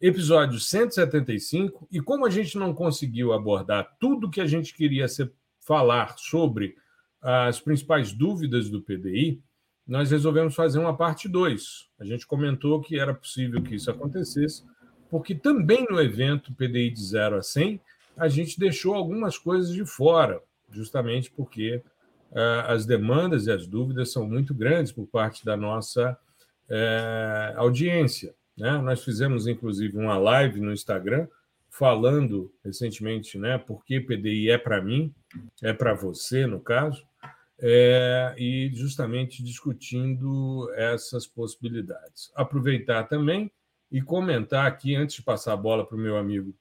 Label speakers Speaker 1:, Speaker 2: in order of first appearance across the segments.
Speaker 1: episódio 175, e como a gente não conseguiu abordar tudo que a gente queria ser, falar sobre as principais dúvidas do PDI, nós resolvemos fazer uma parte 2. A gente comentou que era possível que isso acontecesse, porque também no evento PDI de 0 a 100, a gente deixou algumas coisas de fora, justamente porque uh, as demandas e as dúvidas são muito grandes por parte da nossa uh, audiência. Né? Nós fizemos, inclusive, uma live no Instagram falando recentemente né, por que PDI é para mim, é para você, no caso, é, e justamente discutindo essas possibilidades. Aproveitar também e comentar aqui, antes de passar a bola para o meu amigo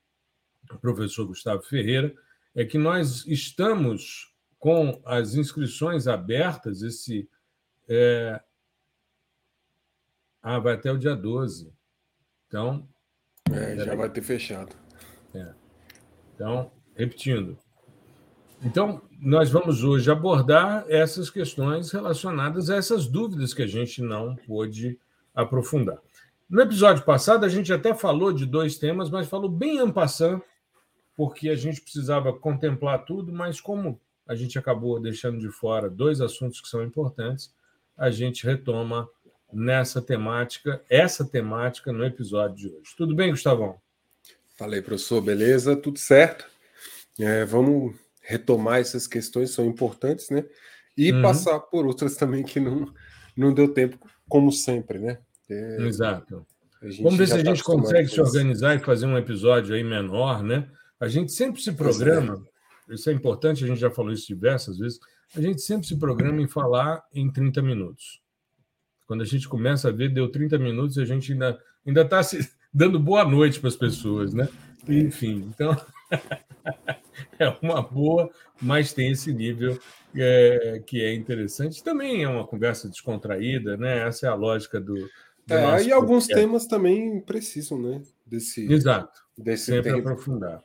Speaker 1: o professor Gustavo Ferreira, é que nós estamos com as inscrições abertas, esse. É... Ah, vai até o dia 12. Então.
Speaker 2: É, já vai ter fechado.
Speaker 1: É. Então, repetindo. Então, nós vamos hoje abordar essas questões relacionadas a essas dúvidas que a gente não pôde aprofundar. No episódio passado, a gente até falou de dois temas, mas falou bem en passant, porque a gente precisava contemplar tudo, mas como a gente acabou deixando de fora dois assuntos que são importantes, a gente retoma nessa temática, essa temática no episódio de hoje. Tudo bem, Gustavão?
Speaker 2: Falei, professor, beleza? Tudo certo? É, vamos retomar essas questões, são importantes, né? E uhum. passar por outras também que não, não deu tempo, como sempre, né?
Speaker 1: É, Exato. Vamos ver se a tá gente consegue se organizar e fazer um episódio aí menor, né? A gente sempre se programa, é. isso é importante, a gente já falou isso diversas vezes, a gente sempre se programa em falar em 30 minutos. Quando a gente começa a ver, deu 30 minutos e a gente ainda ainda está dando boa noite para as pessoas, né? Enfim, então é uma boa, mas tem esse nível é, que é interessante. Também é uma conversa descontraída, né? Essa é a lógica do. do
Speaker 2: é, e alguns temas também precisam, né?
Speaker 1: Desse, Exato. Desse Sempre tempo. aprofundar.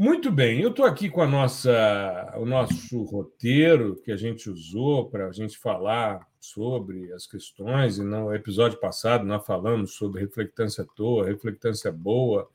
Speaker 1: Muito bem, eu estou aqui com a nossa, o nosso roteiro que a gente usou para a gente falar sobre as questões, e no episódio passado nós falamos sobre reflectância toa, reflectância boa,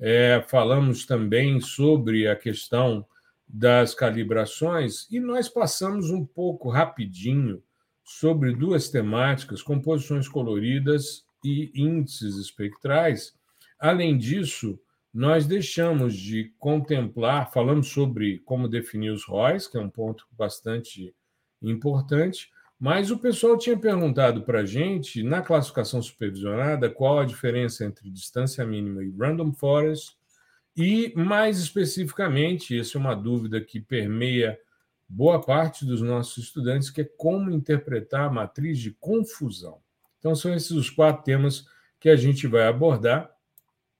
Speaker 1: é, falamos também sobre a questão das calibrações, e nós passamos um pouco rapidinho sobre duas temáticas, composições coloridas e índices espectrais. Além disso, nós deixamos de contemplar, falamos sobre como definir os ROIs, que é um ponto bastante importante, mas o pessoal tinha perguntado para a gente, na classificação supervisionada, qual a diferença entre distância mínima e random forest, e, mais especificamente, essa é uma dúvida que permeia boa parte dos nossos estudantes, que é como interpretar a matriz de confusão. Então, são esses os quatro temas que a gente vai abordar.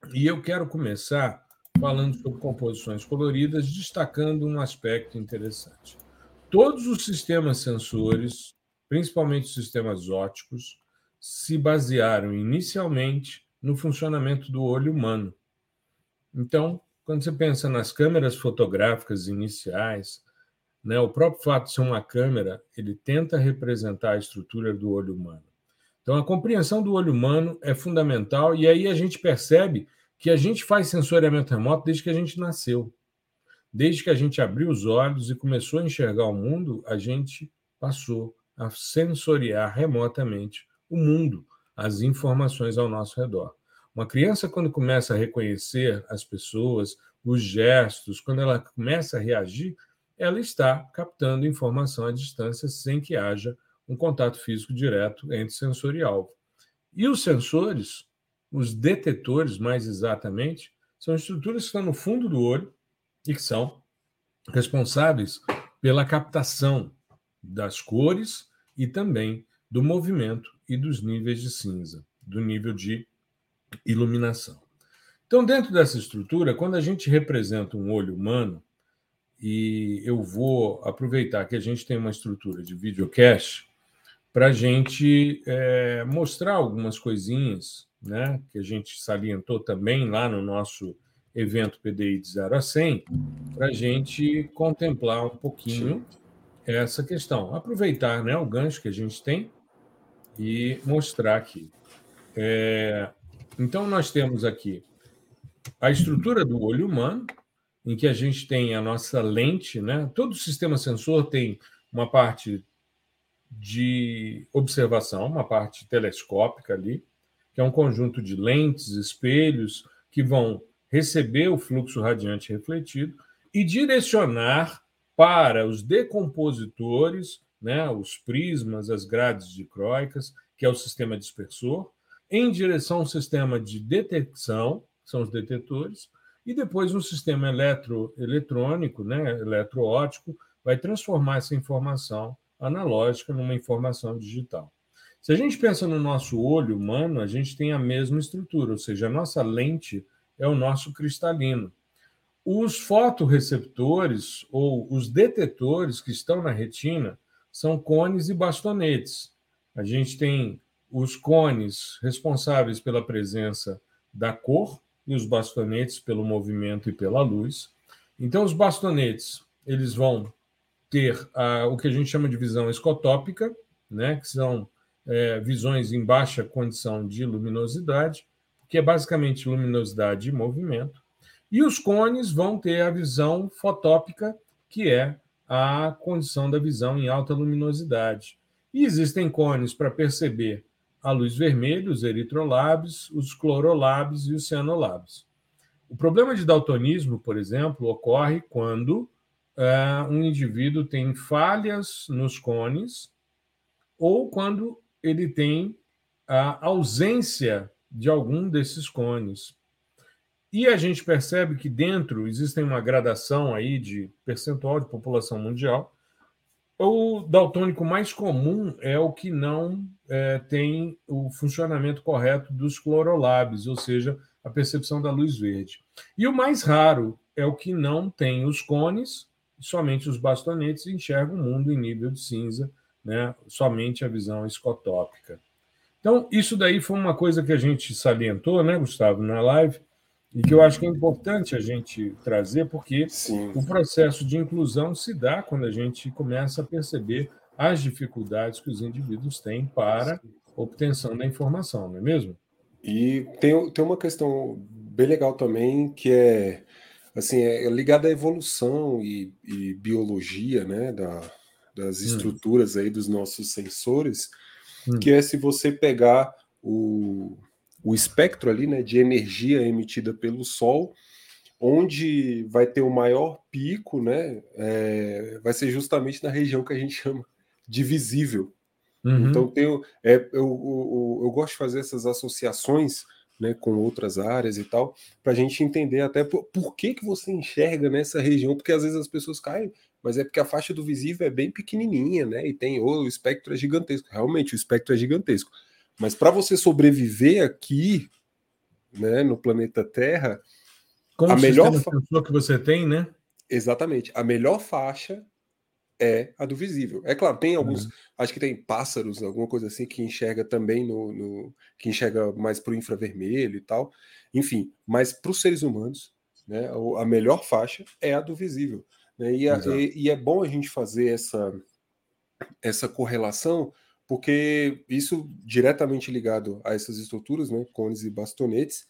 Speaker 1: E eu quero começar falando sobre composições coloridas, destacando um aspecto interessante. Todos os sistemas sensores, principalmente os sistemas óticos, se basearam inicialmente no funcionamento do olho humano. Então, quando você pensa nas câmeras fotográficas iniciais, né, o próprio fato de ser uma câmera, ele tenta representar a estrutura do olho humano. Então, a compreensão do olho humano é fundamental, e aí a gente percebe que a gente faz sensoriamento remoto desde que a gente nasceu. Desde que a gente abriu os olhos e começou a enxergar o mundo, a gente passou a sensoriar remotamente o mundo, as informações ao nosso redor. Uma criança, quando começa a reconhecer as pessoas, os gestos, quando ela começa a reagir, ela está captando informação à distância sem que haja um contato físico direto entre sensor e alvo. E os sensores, os detetores mais exatamente, são estruturas que estão no fundo do olho e que são responsáveis pela captação das cores e também do movimento e dos níveis de cinza, do nível de iluminação. Então, dentro dessa estrutura, quando a gente representa um olho humano, e eu vou aproveitar que a gente tem uma estrutura de videocast para a gente é, mostrar algumas coisinhas né, que a gente salientou também lá no nosso evento PDI de 0 a 100, para a gente contemplar um pouquinho essa questão. Aproveitar né, o gancho que a gente tem e mostrar aqui. É, então, nós temos aqui a estrutura do olho humano, em que a gente tem a nossa lente, né? Todo sistema sensor tem uma parte de observação, uma parte telescópica ali, que é um conjunto de lentes, espelhos que vão receber o fluxo radiante refletido e direcionar para os decompositores, né, os prismas, as grades dicróicas, que é o sistema dispersor, em direção ao sistema de detecção, são os detetores, e depois um sistema eletro, eletrônico, né, eletroóptico, vai transformar essa informação analógica numa informação digital. Se a gente pensa no nosso olho humano, a gente tem a mesma estrutura, ou seja, a nossa lente é o nosso cristalino. Os fotoreceptores ou os detetores que estão na retina são cones e bastonetes. A gente tem os cones responsáveis pela presença da cor e os bastonetes pelo movimento e pela luz. Então, os bastonetes eles vão ter a, o que a gente chama de visão escotópica, né, que são é, visões em baixa condição de luminosidade, que é basicamente luminosidade e movimento. E os cones vão ter a visão fotópica, que é a condição da visão em alta luminosidade. E existem cones para perceber a luz vermelha, os eritrolabes, os clorolabes e os cianolabes. O problema de daltonismo, por exemplo, ocorre quando uh, um indivíduo tem falhas nos cones ou quando ele tem a ausência de algum desses cones. E a gente percebe que dentro existem uma gradação aí de percentual de população mundial. O daltônico mais comum é o que não é, tem o funcionamento correto dos clorolabes, ou seja, a percepção da luz verde. E o mais raro é o que não tem os cones somente os bastonetes enxergam o mundo em nível de cinza, né? somente a visão escotópica. Então, isso daí foi uma coisa que a gente salientou, né, Gustavo, na live, e que eu acho que é importante a gente trazer, porque Sim. o processo de inclusão se dá quando a gente começa a perceber as dificuldades que os indivíduos têm para obtenção da informação, não é mesmo?
Speaker 2: E tem, tem uma questão bem legal também, que é assim, é ligada à evolução e, e biologia, né, da, das hum. estruturas aí dos nossos sensores, hum. que é se você pegar o, o espectro ali, né, de energia emitida pelo Sol, onde vai ter o maior pico, né, é, vai ser justamente na região que a gente chama de visível. Uhum. Então, tem, é, eu, eu, eu, eu gosto de fazer essas associações, né, com outras áreas e tal, para a gente entender até por, por, que, que você enxerga nessa região, porque às vezes as pessoas caem, mas é porque a faixa do visível é bem pequenininha, né, e tem o espectro é gigantesco, realmente o espectro é gigantesco, mas para você sobreviver aqui, né, no planeta Terra,
Speaker 1: a melhor fa... que você tem, né?
Speaker 2: Exatamente, a melhor faixa é a do visível. É claro, tem alguns, uhum. acho que tem pássaros, alguma coisa assim, que enxerga também no. no que enxerga mais para o infravermelho e tal. Enfim, mas para os seres humanos, né, a melhor faixa é a do visível. Né? E, a, e, e, é bom a gente fazer essa, essa correlação, porque isso diretamente ligado a essas estruturas, né, cones e bastonetes,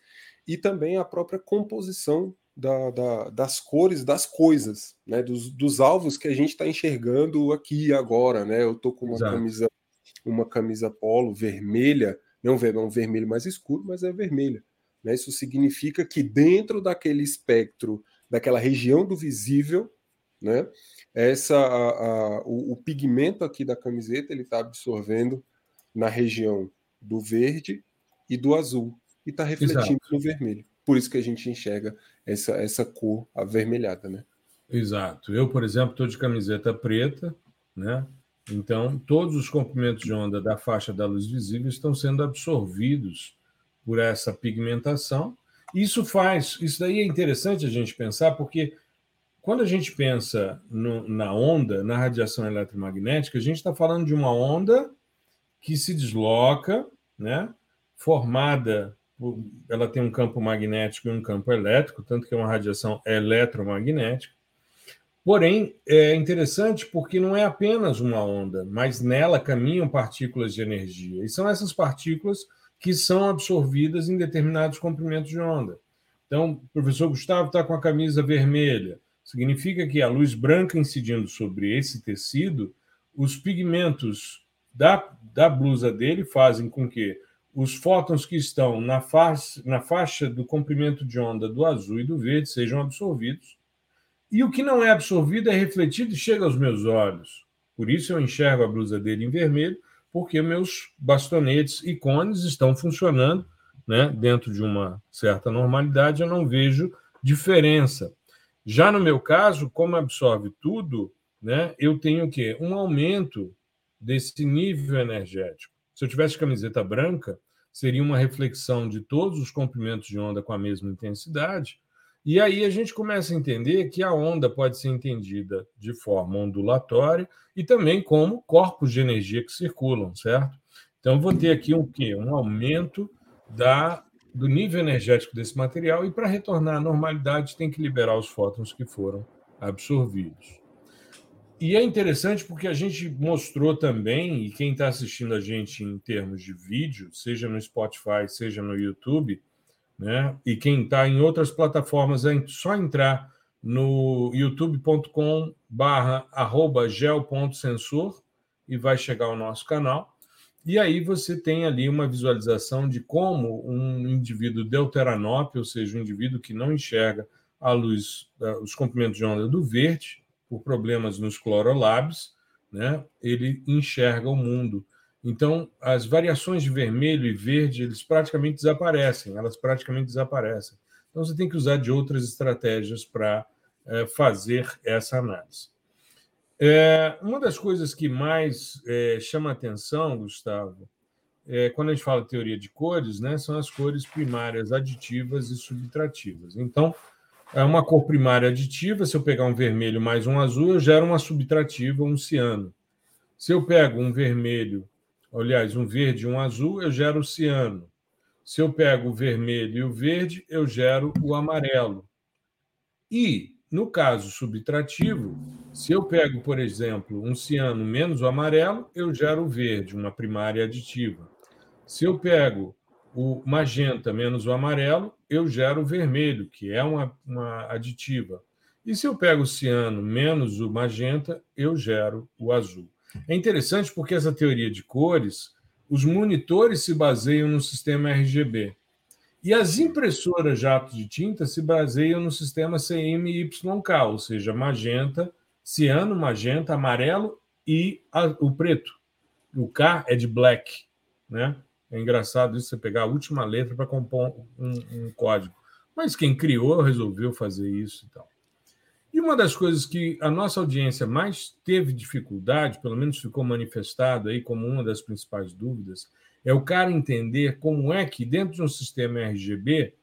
Speaker 2: e também a própria composição da, da, das cores das coisas, né? Dos, dos alvos que a gente está enxergando aqui agora, né? Eu tô com uma Exato. camisa, uma camisa polo vermelha, não é um vermelho mais escuro, mas é vermelha. Né? Isso significa que dentro daquele espectro, daquela região do visível, né? Essa, a, a, o, o, pigmento aqui da camiseta ele está absorvendo na região do verde e do azul e está refletindo Exato. no vermelho. Por isso que a gente enxerga essa, essa cor avermelhada, né?
Speaker 1: Exato. Eu, por exemplo, estou de camiseta preta, né? Então, todos os comprimentos de onda da faixa da luz visível estão sendo absorvidos por essa pigmentação Isso faz, isso daí é interessante a gente pensar, porque quando a gente pensa no, na onda, na radiação eletromagnética, a gente está falando de uma onda que se desloca, né, formada, ela tem um campo magnético e um campo elétrico, tanto que é uma radiação eletromagnética. Porém, é interessante porque não é apenas uma onda, mas nela caminham partículas de energia. E são essas partículas que são absorvidas em determinados comprimentos de onda. Então, o professor Gustavo está com a camisa vermelha. Significa que a luz branca incidindo sobre esse tecido, os pigmentos da, da blusa dele fazem com que os fótons que estão na faixa, na faixa do comprimento de onda do azul e do verde sejam absorvidos. E o que não é absorvido é refletido e chega aos meus olhos. Por isso eu enxergo a blusa dele em vermelho, porque meus bastonetes e cones estão funcionando né, dentro de uma certa normalidade, eu não vejo diferença. Já no meu caso, como absorve tudo, né, eu tenho o quê? Um aumento desse nível energético. Se eu tivesse camiseta branca, seria uma reflexão de todos os comprimentos de onda com a mesma intensidade. E aí a gente começa a entender que a onda pode ser entendida de forma ondulatória e também como corpos de energia que circulam, certo? Então, vou ter aqui um quê? Um aumento da do nível energético desse material e para retornar à normalidade tem que liberar os fótons que foram absorvidos. E é interessante porque a gente mostrou também, e quem está assistindo a gente em termos de vídeo, seja no Spotify, seja no YouTube, né? e quem está em outras plataformas, é só entrar no youtube.com barra gel.sensor e vai chegar ao nosso canal. E aí você tem ali uma visualização de como um indivíduo deuteranópio, ou seja, um indivíduo que não enxerga a luz, os comprimentos de onda do verde, por problemas nos clorolabs, né, ele enxerga o mundo. Então, as variações de vermelho e verde, eles praticamente desaparecem, elas praticamente desaparecem. Então, você tem que usar de outras estratégias para é, fazer essa análise. É, uma das coisas que mais é, chama atenção, Gustavo, é, quando a gente fala teoria de cores, né, são as cores primárias aditivas e subtrativas. Então, é uma cor primária aditiva, se eu pegar um vermelho mais um azul, eu gero uma subtrativa, um ciano. Se eu pego um vermelho, aliás, um verde e um azul, eu gero o ciano. Se eu pego o vermelho e o verde, eu gero o amarelo. E no caso subtrativo, se eu pego, por exemplo, um ciano menos o amarelo, eu gero o verde, uma primária aditiva. Se eu pego o magenta menos o amarelo, eu gero o vermelho, que é uma, uma aditiva. E se eu pego o ciano menos o magenta, eu gero o azul. É interessante porque essa teoria de cores, os monitores se baseiam no sistema RGB. E as impressoras jato de tinta se baseiam no sistema CMYK, ou seja, magenta, ciano, magenta, amarelo e a, o preto. O K é de black, né? É engraçado isso, você pegar a última letra para compor um, um, código. Mas quem criou resolveu fazer isso e tal. E uma das coisas que a nossa audiência mais teve dificuldade, pelo menos ficou manifestado aí como uma das principais dúvidas, é o cara entender como é que, dentro de um sistema RGB,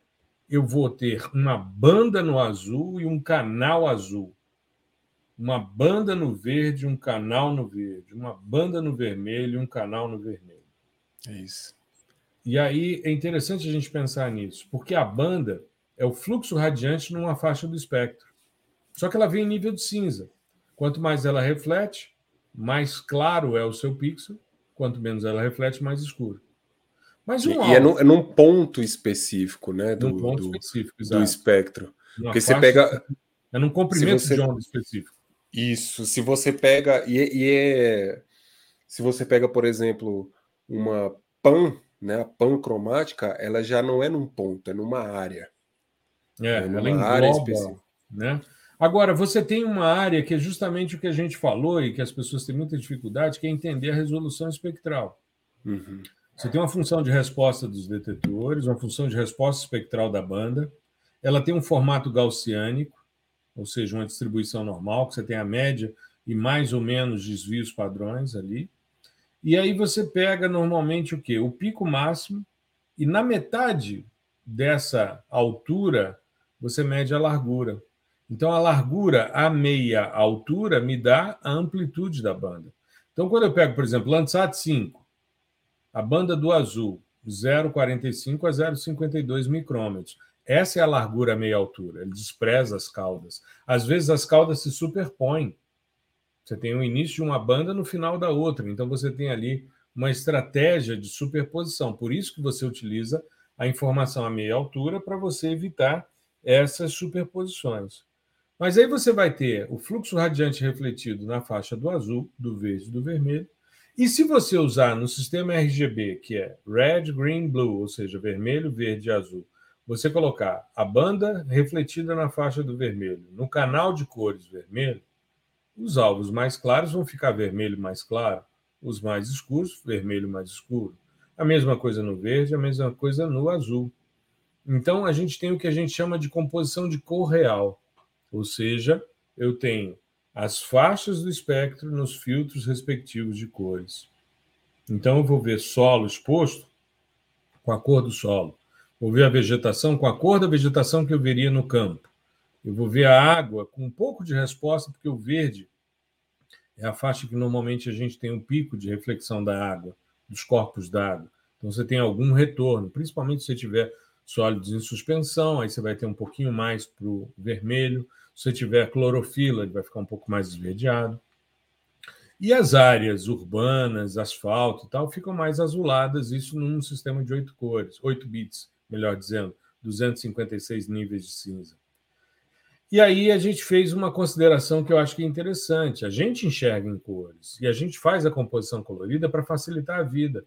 Speaker 1: eu vou ter uma banda no azul e um canal azul. Uma banda no verde, um canal no verde. Uma banda no vermelho e um canal no vermelho.
Speaker 2: É isso.
Speaker 1: E aí é interessante a gente pensar nisso, porque a banda é o fluxo radiante numa faixa do espectro. Só que ela vem em nível de cinza. Quanto mais ela reflete, mais claro é o seu pixel, Quanto menos ela reflete, mais escuro.
Speaker 2: Mas um e, é, num, é, num, ponto específico, né? Do, ponto do, específico, do espectro. Porque você pega.
Speaker 1: É num comprimento você, de onda específico.
Speaker 2: Isso. Se você pega. E, e é. Se você pega, por exemplo, uma PAN, né? A PAN cromática, ela já não é num ponto, é numa área.
Speaker 1: É, é numa ela engloba, área específica. Né? Agora, você tem uma área que é justamente o que a gente falou e que as pessoas têm muita dificuldade, que é entender a resolução espectral. Uhum. Você tem uma função de resposta dos detetores, uma função de resposta espectral da banda. Ela tem um formato gaussiânico, ou seja, uma distribuição normal, que você tem a média e mais ou menos desvios padrões ali. E aí você pega normalmente o quê? O pico máximo, e na metade dessa altura, você mede a largura. Então, a largura a meia altura me dá a amplitude da banda. Então, quando eu pego, por exemplo, Landsat 5, a banda do azul, 0,45 a 0,52 micrômetros. Essa é a largura a meia altura. Ele despreza as caudas. Às vezes as caudas se superpõem. Você tem o início de uma banda no final da outra. Então você tem ali uma estratégia de superposição. Por isso que você utiliza a informação a meia altura para você evitar essas superposições. Mas aí você vai ter o fluxo radiante refletido na faixa do azul, do verde e do vermelho. E se você usar no sistema RGB, que é red, green, blue, ou seja, vermelho, verde e azul, você colocar a banda refletida na faixa do vermelho no canal de cores vermelho, os alvos mais claros vão ficar vermelho mais claro, os mais escuros, vermelho mais escuro. A mesma coisa no verde, a mesma coisa no azul. Então, a gente tem o que a gente chama de composição de cor real. Ou seja, eu tenho as faixas do espectro nos filtros respectivos de cores. Então, eu vou ver solo exposto com a cor do solo. Vou ver a vegetação com a cor da vegetação que eu veria no campo. Eu vou ver a água com um pouco de resposta, porque o verde é a faixa que normalmente a gente tem um pico de reflexão da água, dos corpos d'água. Então você tem algum retorno, principalmente se você tiver sólidos em suspensão, aí você vai ter um pouquinho mais para o vermelho. Se você tiver clorofila, ele vai ficar um pouco mais esverdeado. E as áreas urbanas, asfalto e tal, ficam mais azuladas, isso num sistema de oito cores, oito bits, melhor dizendo, 256 níveis de cinza. E aí a gente fez uma consideração que eu acho que é interessante. A gente enxerga em cores e a gente faz a composição colorida para facilitar a vida.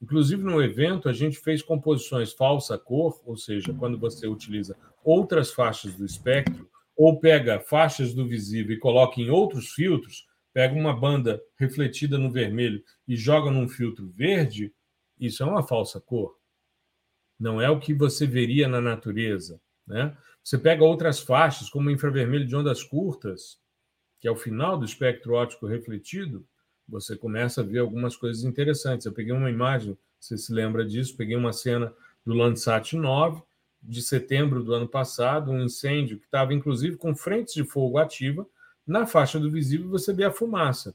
Speaker 1: Inclusive, no evento, a gente fez composições falsa cor, ou seja, quando você utiliza outras faixas do espectro, ou pega faixas do visível e coloca em outros filtros, pega uma banda refletida no vermelho e joga num filtro verde, isso é uma falsa cor. Não é o que você veria na natureza. Né? Você pega outras faixas, como o infravermelho de ondas curtas, que é o final do espectro óptico refletido, você começa a ver algumas coisas interessantes. Eu peguei uma imagem, você se lembra disso, peguei uma cena do Landsat 9, de setembro do ano passado, um incêndio que estava inclusive com frentes de fogo ativa. Na faixa do visível você vê a fumaça,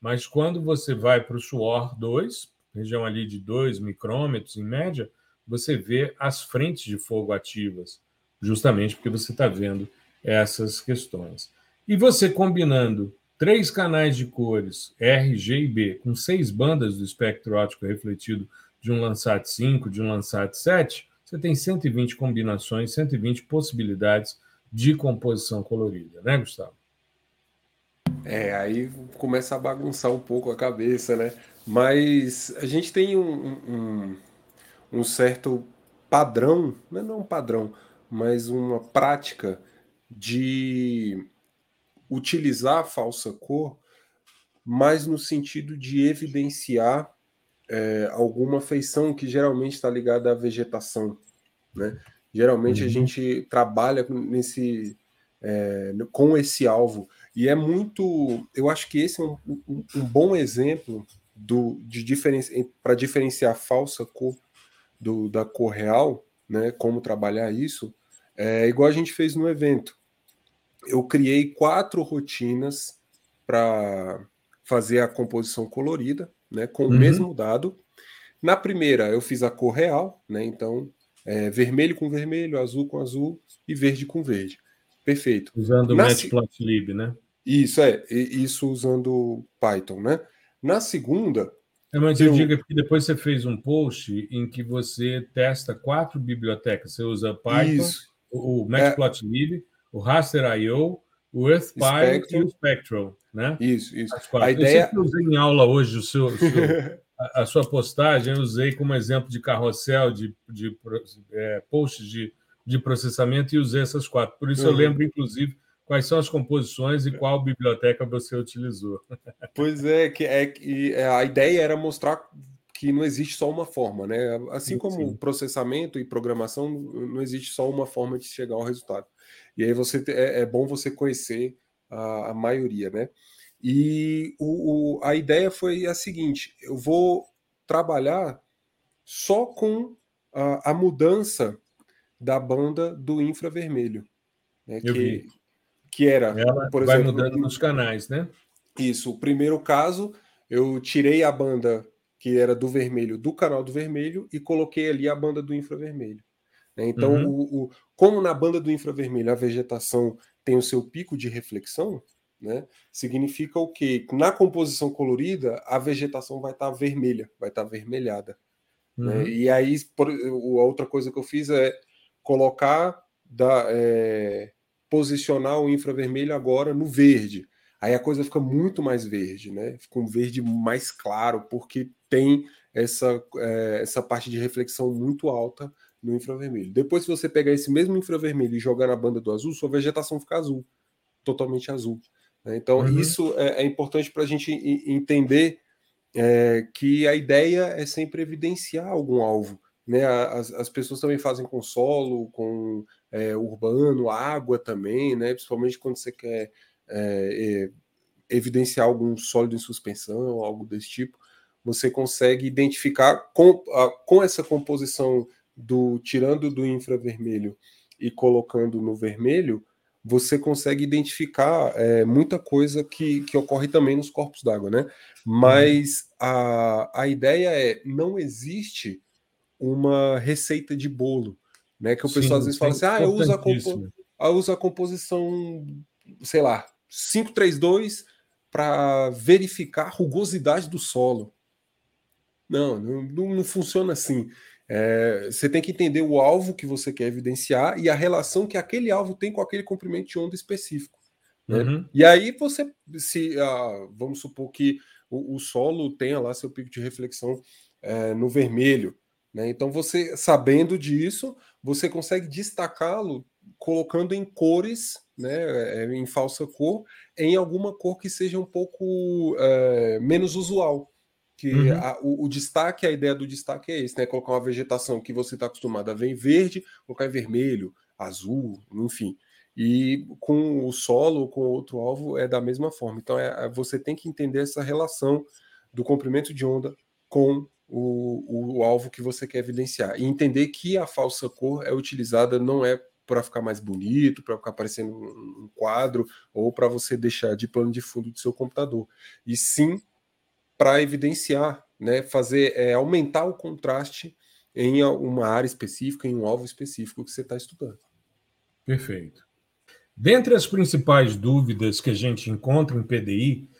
Speaker 1: mas quando você vai para o suor 2, região ali de 2 micrômetros em média, você vê as frentes de fogo ativas, justamente porque você está vendo essas questões. E você combinando três canais de cores R, G e B, com seis bandas do espectro óptico refletido de um Landsat 5, de um Landsat 7, você tem 120 combinações, 120 possibilidades de composição colorida, né, Gustavo?
Speaker 2: É, aí começa a bagunçar um pouco a cabeça, né? Mas a gente tem um, um, um certo padrão, não é um padrão, mas uma prática de utilizar a falsa cor, mas no sentido de evidenciar é, alguma feição que geralmente está ligada à vegetação. Né? Geralmente uhum. a gente trabalha nesse, é, com esse alvo. E é muito. Eu acho que esse é um, um, um bom exemplo do, de diferen, para diferenciar a falsa cor do, da cor real, né? Como trabalhar isso. É igual a gente fez no evento eu criei quatro rotinas para fazer a composição colorida, né, com uhum. o mesmo dado. Na primeira, eu fiz a cor real, né, então é, vermelho com vermelho, azul com azul e verde com verde. Perfeito.
Speaker 1: Usando o Matplotlib, né?
Speaker 2: Isso, é, isso usando Python, né? Na segunda.
Speaker 1: É, mas eu, eu digo que depois você fez um post em que você testa quatro bibliotecas. Você usa Python, isso. o Matplotlib, é o Raster.io, o EarthPy e o Spectral, né?
Speaker 2: Isso, isso.
Speaker 1: A ideia... Eu usei em aula hoje o seu, o seu a, a, sua postagem, eu usei como exemplo de carrossel, de, de é, posts de, de processamento e usei essas quatro. Por isso uhum. eu lembro, inclusive, quais são as composições e qual biblioteca você utilizou.
Speaker 2: Pois é, que é que é, a ideia era mostrar que não existe só uma forma, né? Assim como Sim. processamento e programação, não existe só uma forma de chegar ao resultado. E aí você é, é bom você conhecer a, a maioria, né? E o, o, a ideia foi a seguinte: eu vou trabalhar só com a, a mudança da banda do infravermelho.
Speaker 1: Né, Eu que, vi.
Speaker 2: Que era,
Speaker 1: Ela por vai exemplo, mudando nos canais, né?
Speaker 2: Isso. O primeiro caso, eu tirei a banda que era do vermelho do canal do vermelho e coloquei ali a banda do infravermelho. Né? Então, uhum. o, o, como na banda do infravermelho a vegetação tem o seu pico de reflexão, né? Significa o quê? Na composição colorida, a vegetação vai estar tá vermelha, vai estar tá avermelhada. Né? Uhum. Né? E aí, por, a outra coisa que eu fiz é colocar, da, é, posicionar o infravermelho agora no verde. Aí a coisa fica muito mais verde, né? Fica um verde mais claro, porque tem essa, é, essa parte de reflexão muito alta no infravermelho. Depois, se você pegar esse mesmo infravermelho e jogar na banda do azul, sua vegetação fica azul, totalmente azul. Né? Então, uhum. isso é, é importante para a gente entender é, que a ideia é sempre evidenciar algum alvo. Né? As, as pessoas também fazem com solo, com é, urbano, água também, né? principalmente quando você quer é, é, evidenciar algum sólido em suspensão, algo desse tipo, você consegue identificar com, a, com essa composição do tirando do infravermelho e colocando no vermelho, você consegue identificar é, muita coisa que, que ocorre também nos corpos d'água, né? Mas a, a ideia é não existe uma receita de bolo, né? Que o pessoal às vezes fala assim: ah, eu uso a, compo eu uso a composição, sei lá, 532 para verificar a rugosidade do solo. Não, não, não funciona assim. É, você tem que entender o alvo que você quer evidenciar e a relação que aquele alvo tem com aquele comprimento de onda específico. Né? Uhum. E aí você, se ah, vamos supor que o, o, solo tenha lá seu pico de reflexão é, no vermelho, né? Então você sabendo disso, você consegue destacá-lo colocando em cores, né, é, em falsa cor, em alguma cor que seja um pouco é, menos usual. Que uhum. a, o, o, destaque, a ideia do destaque é esse, né? Colocar uma vegetação que você está acostumado a ver em verde, colocar em vermelho, azul, enfim. E com o solo, com outro alvo, é da mesma forma. Então, é, é, você tem que entender essa relação do comprimento de onda com o, o, alvo que você quer evidenciar. E entender que a falsa cor é utilizada não é para ficar mais bonito, para ficar parecendo um quadro, ou para você deixar de plano de fundo do seu computador. E sim para evidenciar, né, fazer é, aumentar o contraste em uma área específica, em um alvo específico que você está estudando.
Speaker 1: Perfeito. Dentre as principais dúvidas que a gente encontra em PDI,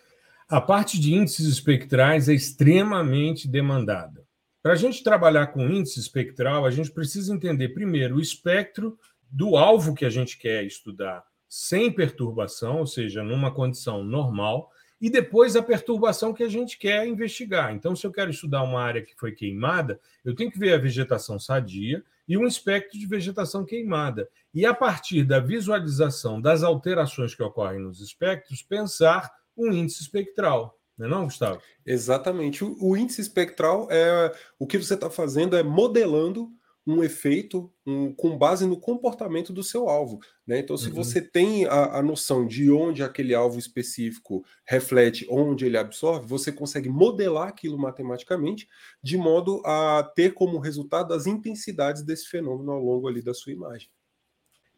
Speaker 1: a parte de índices espectrais é extremamente demandada. Para a gente trabalhar com índice espectral, a gente precisa entender primeiro o espectro do alvo que a gente quer estudar sem perturbação, ou seja, numa condição normal, e depois a perturbação que a gente quer investigar. Então, se eu quero estudar uma área que foi queimada, eu tenho que ver a vegetação sadia e um espectro de vegetação queimada. E a partir da visualização das alterações que ocorrem nos espectros, pensar um índice espectral. Não é não, Gustavo?
Speaker 2: Exatamente. O, o índice espectral é o que você está fazendo é modelando um efeito um, com base no comportamento do seu alvo. Né? Então, se uhum. você tem a, a, noção de onde aquele alvo específico reflete, onde ele absorve, você consegue modelar aquilo matematicamente de modo a ter como resultado as intensidades desse fenômeno ao longo ali da sua imagem.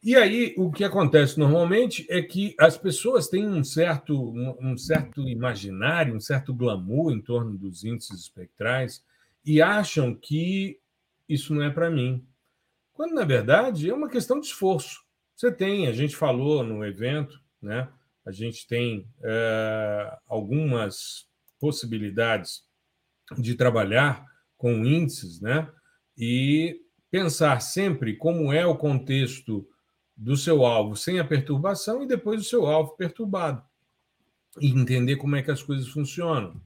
Speaker 1: E aí, o que acontece normalmente é que as pessoas têm um certo, um certo imaginário, um certo glamour em torno dos índices espectrais e acham que isso não é para mim. Quando, na verdade, é uma questão de esforço. Você tem, a gente falou no evento, né? a gente tem é, algumas possibilidades de trabalhar com índices, né? E pensar sempre como é o contexto do seu alvo sem a perturbação e depois o seu alvo perturbado. E entender como é que as coisas funcionam.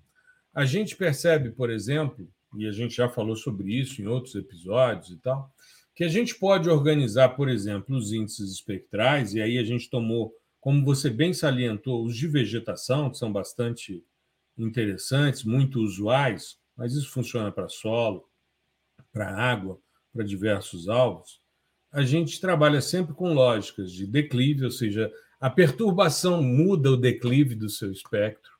Speaker 1: A gente percebe, por exemplo, e a gente já falou sobre isso em outros episódios e tal, que a gente pode organizar, por exemplo, os índices espectrais, e aí a gente tomou, como você bem salientou, os de vegetação, que são bastante interessantes, muito usuais, mas isso funciona para solo, para água, para diversos alvos. A gente trabalha sempre com lógicas de declive, ou seja, a perturbação muda o declive do seu espectro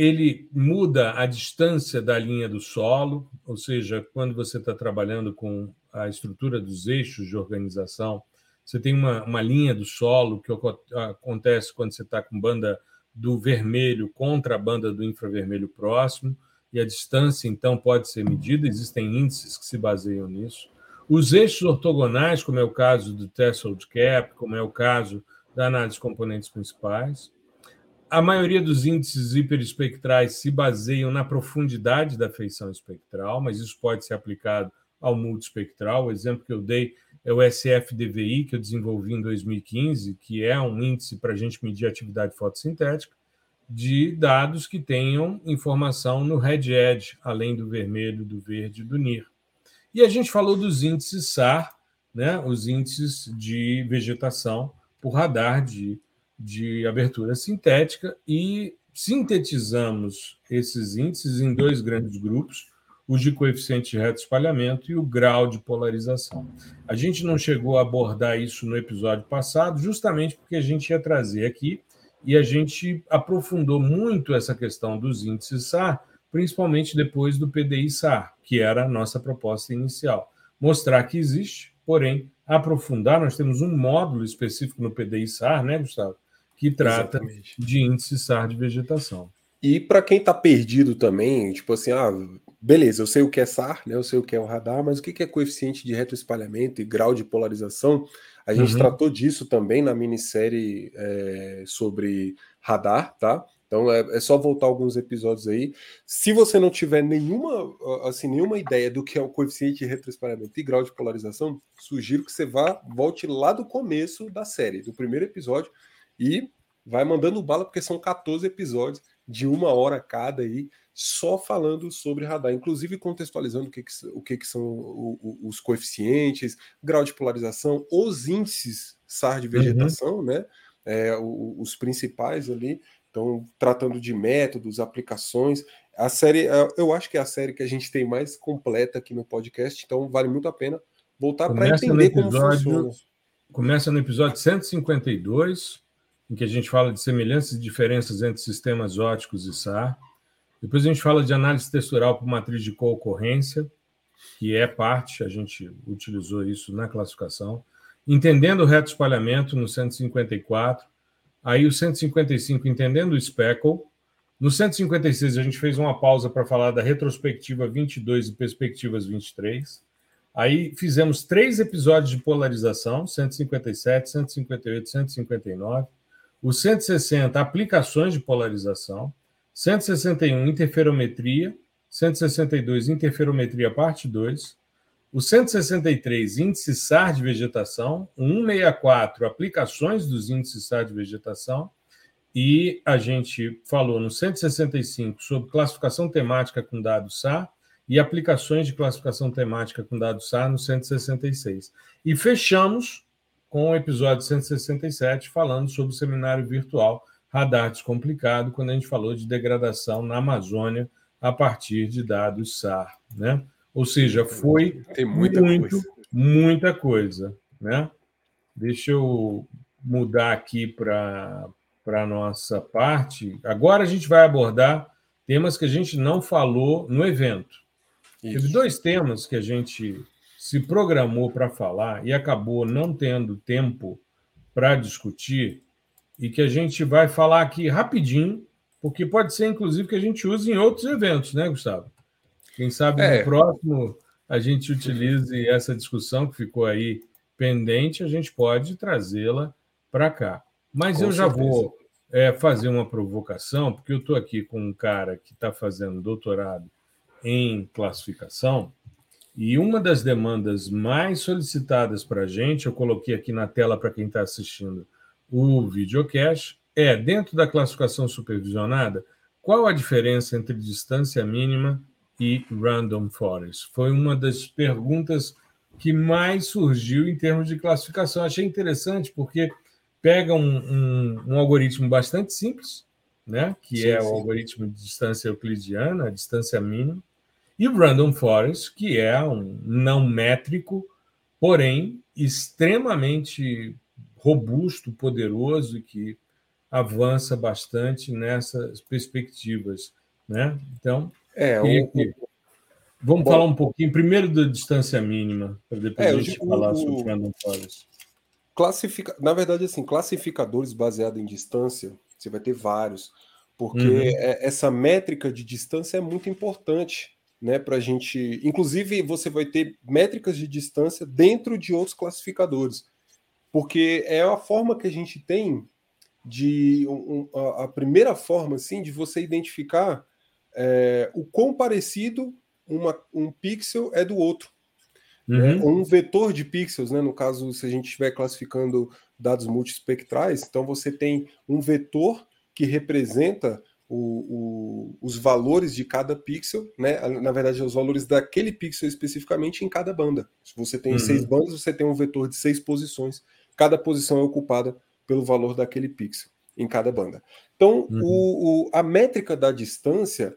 Speaker 1: ele muda a distância da linha do solo, ou seja, quando você está trabalhando com a estrutura dos eixos de organização. Você tem uma, uma linha do solo que acontece quando você está com banda do vermelho contra a banda do infravermelho próximo, e a distância, então, pode ser medida, existem índices que se baseiam nisso. Os eixos ortogonais, como é o caso do threshold cap, como é o caso da análise de componentes principais. A maioria dos índices hiperespectrais se baseiam na profundidade da feição espectral, mas isso pode ser aplicado ao multiespectral. O exemplo que eu dei é o SFDVI, que eu desenvolvi em 2015, que é um índice para a gente medir a atividade fotossintética de dados que tenham informação no Red Edge, além do vermelho, do verde e do NIR. E a gente falou dos índices SAR, né, os índices de vegetação por radar de, de abertura sintética, e sintetizamos esses índices em dois grandes grupos, o de coeficiente de reto espalhamento e o grau de polarização. A gente não chegou a abordar isso no episódio passado, justamente porque a gente ia trazer aqui e a gente aprofundou muito essa questão dos índices SAR, principalmente depois do PDI SAR, que era a nossa proposta inicial. Mostrar que existe, porém, aprofundar. Nós temos um módulo específico no PDI SAR, né, Gustavo? Que trata Exatamente. de índice SAR de vegetação.
Speaker 2: E para quem está perdido também, tipo assim, ah, beleza, eu sei o que é SAR, né? Eu sei o que é o radar, mas o que é coeficiente de retroespalhamento e grau de polarização? A gente uhum. tratou disso também na minissérie é, sobre radar, tá? Então é, é, só voltar alguns episódios aí. Se você não tiver nenhuma, assim, nenhuma ideia do que é o coeficiente de retroespalhamento e grau de polarização, sugiro que você vá, volte lá do começo da série, do primeiro episódio, e vai mandando bala, porque são 14 episódios de uma hora cada aí, só falando sobre radar, inclusive contextualizando o que, que o que, que são o, o, os coeficientes, grau de polarização, os índices SAR de uhum. vegetação, uhum. né? É, os principais ali, então tratando de métodos, aplicações. A série, é, eu acho que é a série que a gente tem mais completa aqui no podcast, então vale muito a pena voltar para entender episódio, como funciona.
Speaker 1: Começa no episódio 152, em que a gente fala de semelhanças e diferenças entre sistemas óticos e SAR. Depois a gente fala de análise textural por matriz de concorrência, que é parte, a gente utilizou isso na classificação. Entendendo o reto espalhamento no 154. Aí o 155, entendendo o speckle. No 156, a gente fez uma pausa para falar da retrospectiva 22 e perspectivas 23. Aí fizemos três episódios de polarização, 157, 158, 159. O 160, aplicações de polarização. 161, interferometria. 162, interferometria, parte 2. O 163, índice SAR de vegetação. O 164, aplicações dos índices SAR de vegetação. E a gente falou no 165 sobre classificação temática com dados SAR e aplicações de classificação temática com dados SAR no 166. E fechamos com o episódio 167 falando sobre o seminário virtual radar descomplicado, quando a gente falou de degradação na Amazônia a partir de dados SAR, né? Ou seja, foi Tem muita muito, coisa. muita coisa, né? Deixa eu mudar aqui para a nossa parte. Agora a gente vai abordar temas que a gente não falou no evento. Isso. Teve dois temas que a gente se programou para falar e acabou não tendo tempo para discutir, e que a gente vai falar aqui rapidinho, porque pode ser, inclusive, que a gente use em outros eventos, né, Gustavo? Quem sabe é. no próximo a gente utilize essa discussão que ficou aí pendente, a gente pode trazê-la para cá. Mas com eu já certeza. vou é, fazer uma provocação, porque eu estou aqui com um cara que está fazendo doutorado em classificação, e uma das demandas mais solicitadas para a gente, eu coloquei aqui na tela para quem está assistindo o videocast é, dentro da classificação supervisionada, qual a diferença entre distância mínima e random forest? Foi uma das perguntas que mais surgiu em termos de classificação. Achei interessante porque pega um, um, um algoritmo bastante simples, né, que sim, é sim. o algoritmo de distância euclidiana, a distância mínima, e o random forest, que é um não métrico, porém extremamente robusto, poderoso e que avança bastante nessas perspectivas, né? Então,
Speaker 2: é o,
Speaker 1: Vamos Bom, falar um pouquinho primeiro da distância mínima, para depois é, a gente falar o, sobre o Forest.
Speaker 2: Classifica... Na verdade, assim, classificadores baseados em distância, você vai ter vários, porque uhum. É, essa métrica de distância é muito importante, né? Para a gente. Inclusive, você vai ter métricas de distância dentro de outros classificadores, porque é a forma que a gente tem de um, a, a, primeira forma assim de você identificar é, o quão parecido uma, um pixel é do outro. Né? Uhum. Um vetor de pixels, né? no caso, se a gente estiver classificando dados multispectrais, então você tem um vetor que representa o, o, os valores de cada pixel, né? na verdade, os valores daquele pixel especificamente em cada banda. Se você tem uhum. seis bandas, você tem um vetor de seis posições. Cada posição é ocupada pelo valor daquele pixel em cada banda. Então, uhum. o, a métrica da distância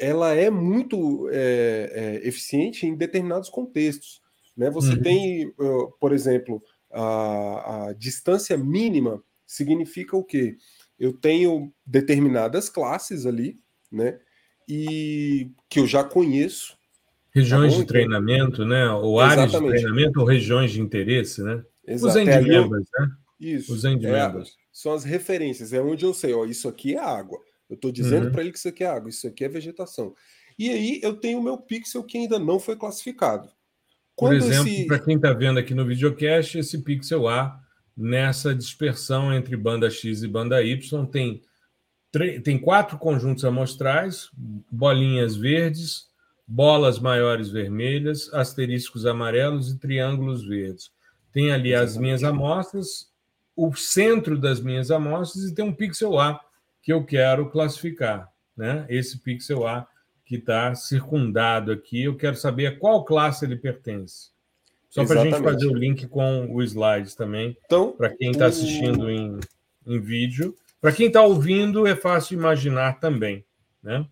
Speaker 2: ela é muito é, é, eficiente em determinados contextos. Né? Você uhum. tem, por exemplo, a, a, distância mínima significa o quê? Eu tenho determinadas classes ali, né? E que eu já conheço.
Speaker 1: Regiões tá de treinamento, né? Ou áreas de treinamento ou regiões de interesse, né?
Speaker 2: Exato. Os endmembers, né? Isso. Os endmembers. É, são as referências, é onde eu sei, ó, isso aqui é água. Eu estou dizendo uhum. para ele que isso aqui é água, isso aqui é vegetação. E aí eu tenho o meu pixel que ainda não foi classificado.
Speaker 1: Quando Por exemplo, esse... para quem está vendo aqui no videocast, esse pixel A, nessa dispersão entre banda X e banda Y, tem, tem quatro conjuntos amostrais, bolinhas verdes, bolas maiores vermelhas, asteriscos amarelos e triângulos verdes. Tem ali as minhas amostras, o centro das minhas amostras e tem um pixel A que eu quero classificar, né? Esse pixel A que está circundado aqui, eu quero saber a qual classe ele pertence. Só para a gente fazer o link com o slides também, então, para quem está assistindo o... em, em vídeo. Para quem está ouvindo, é fácil imaginar também, né?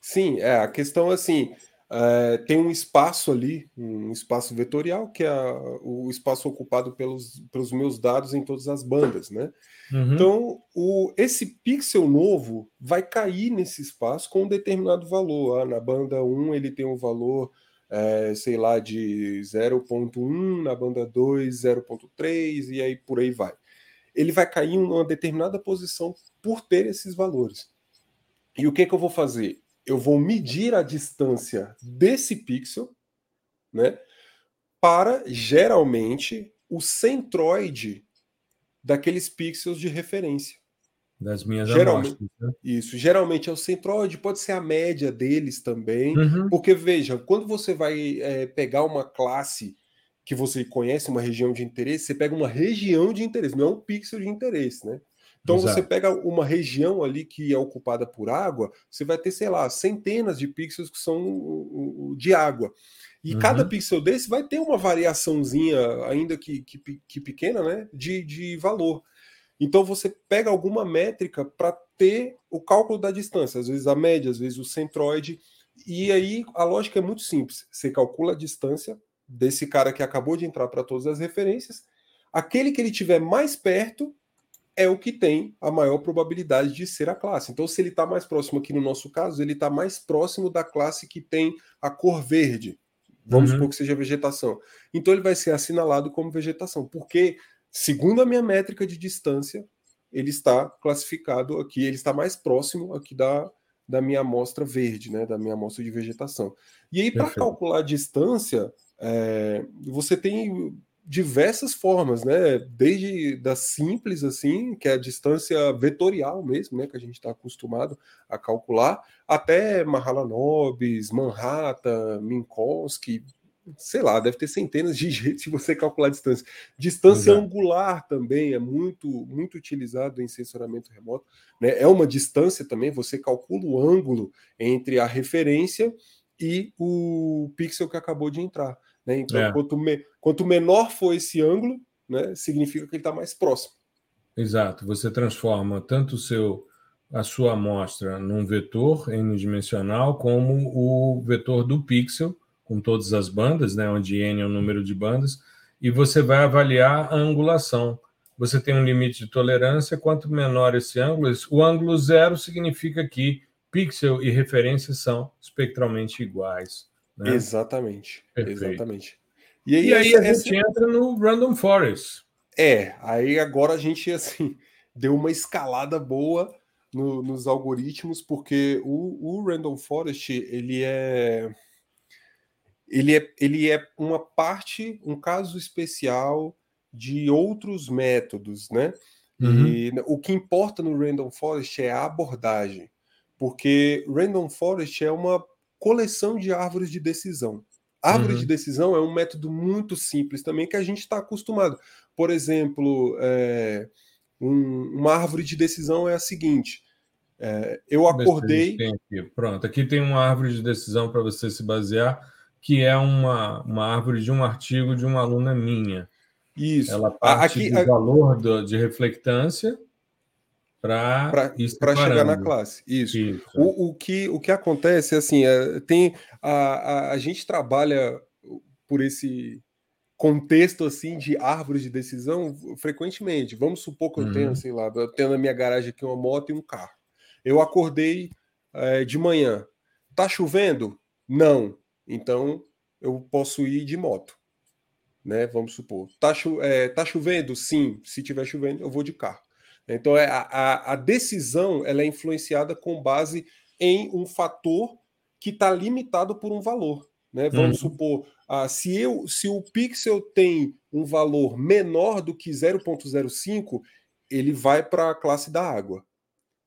Speaker 2: Sim, é, a questão assim, é, tem um espaço ali, um espaço vetorial, que é o espaço ocupado pelos, pelos meus dados em todas as bandas, né? Uhum. Então, o, esse pixel novo vai cair nesse espaço com um determinado valor. Ah, na banda 1 ele tem um valor, é, sei lá, de 0.1, na banda 2, 0.3, e aí por aí vai. Ele vai cair em uma determinada posição por ter esses valores. E o que, que eu vou fazer? Eu vou medir a distância desse pixel, né, para geralmente o centroide daqueles pixels de referência.
Speaker 1: Das minhas
Speaker 2: geralmente,
Speaker 1: amostras. Né?
Speaker 2: Isso, geralmente é o centroide, pode ser a média deles também, uhum. porque veja, quando você vai é, pegar uma classe que você conhece, uma região de interesse, você pega uma região de interesse, não é um pixel de interesse, né? Então Exato. você pega uma região ali que é ocupada por água, você vai ter, sei lá, centenas de pixels que são de água. E uhum. cada pixel desse vai ter uma variaçãozinha, ainda que, que, que pequena, né, de, de valor. Então você pega alguma métrica para ter o cálculo da distância, às vezes a média, às vezes o centroide, e aí a lógica é muito simples. Você calcula a distância desse cara que acabou de entrar para todas as referências, aquele que ele tiver mais perto é o que tem a maior probabilidade de ser a classe. Então, se ele está mais próximo aqui no nosso caso, ele está mais próximo da classe que tem a cor verde. Vamos uhum. supor que seja vegetação. Então, ele vai ser assinalado como vegetação, porque, segundo a minha métrica de distância, ele está classificado aqui, ele está mais próximo aqui da, da minha amostra verde, né, da minha amostra de vegetação. E aí, para calcular a distância, é, você tem diversas formas, né? Desde da simples assim, que é a distância vetorial mesmo, né? Que a gente está acostumado a calcular, até Mahalanobis, Manhattan, Minkowski, sei lá, deve ter centenas de jeitos de você calcular a distância. Distância Exato. angular também é muito muito utilizado em sensoramento remoto, né? É uma distância também, você calcula o ângulo entre a referência e o pixel que acabou de entrar. Né? Então, é. quanto, me, quanto menor for esse ângulo, né, significa que ele está mais próximo.
Speaker 1: Exato. Você transforma tanto o seu, a sua amostra num vetor n-dimensional, como o vetor do pixel, com todas as bandas, né, onde n é o número de bandas, e você vai avaliar a angulação. Você tem um limite de tolerância, quanto menor esse ângulo, o ângulo zero significa que pixel e referência são espectralmente iguais. Né?
Speaker 2: Exatamente. Perfeito. Exatamente.
Speaker 1: E aí, e aí essa, a gente essa... entra no Random Forest.
Speaker 2: É, aí agora a gente assim deu uma escalada boa no, nos algoritmos, porque o, o Random Forest ele é ele é, ele é uma parte, um caso especial de outros métodos, né? Uhum. E o que importa no Random Forest é a abordagem, porque Random Forest é uma coleção de árvores de decisão. Árvore uhum. de decisão é um método muito simples também que a gente está acostumado. Por exemplo, é, um, uma árvore de decisão é a seguinte: é, eu acordei.
Speaker 1: Aqui. Pronto, aqui tem uma árvore de decisão para você se basear, que é uma, uma árvore de um artigo de uma aluna minha.
Speaker 2: Isso.
Speaker 1: Ela parte aqui, do valor do, de reflectância para
Speaker 2: chegar na classe. Isso. Isso. O, o, que, o que acontece assim, é, tem a, a, a gente trabalha por esse contexto assim de árvores de decisão frequentemente. Vamos supor que eu uhum. tenho, sei lá, eu tenho na minha garagem aqui uma moto e um carro. Eu acordei é, de manhã. Tá chovendo? Não. Então eu posso ir de moto né? Vamos supor. Tá, cho é, tá chovendo? Sim. Se tiver chovendo, eu vou de carro. Então, é, a, a decisão ela é influenciada com base em um fator que está limitado por um valor. Né? Vamos uhum. supor, ah, se, eu, se o pixel tem um valor menor do que 0,05, ele vai para a classe da água.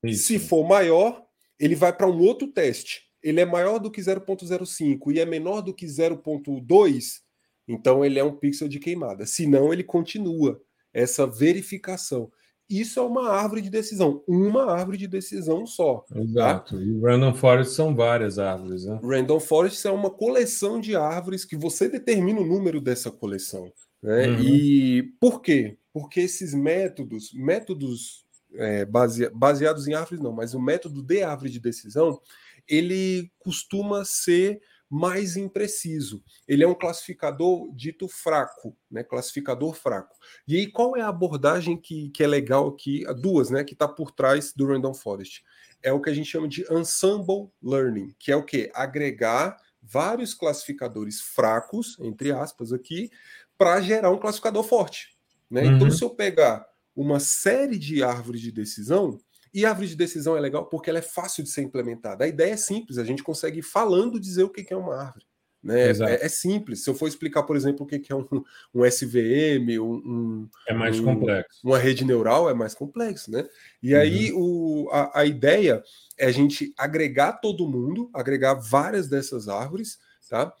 Speaker 2: Isso. Se for maior, ele vai para um outro teste. Ele é maior do que 0,05 e é menor do que 0,2, então ele é um pixel de queimada. Se não, ele continua essa verificação. Isso é uma árvore de decisão, uma árvore de decisão só.
Speaker 1: Tá? Exato. Tá? E Random Forest são várias árvores, né?
Speaker 2: Random Forest é uma coleção de árvores que você determina o número dessa coleção. Né? Uhum. E por quê? Porque esses métodos, métodos é, base, baseados em árvores, não, mas o método de árvore de decisão, ele costuma ser mais impreciso. Ele é um classificador dito fraco, né? Classificador fraco. E aí, qual é a abordagem que, que é legal aqui? Duas, né? Que está por trás do Random Forest. É o que a gente chama de ensemble learning, que é o que? Agregar vários classificadores fracos, entre aspas, aqui, para gerar um classificador forte. Né? Então, uhum. Então, se eu pegar uma série de árvores de decisão, e a árvore de decisão é legal porque ela é fácil de ser implementada. A ideia é simples, a gente consegue falando dizer o que é uma árvore. Né? É, é, simples. Se eu for explicar, por exemplo, o que é um, um SVM, um,
Speaker 1: é mais
Speaker 2: um,
Speaker 1: complexo.
Speaker 2: Uma rede neural é mais complexo, né? E uhum. aí o, a, a, ideia é a gente agregar todo mundo, agregar várias dessas árvores, tá?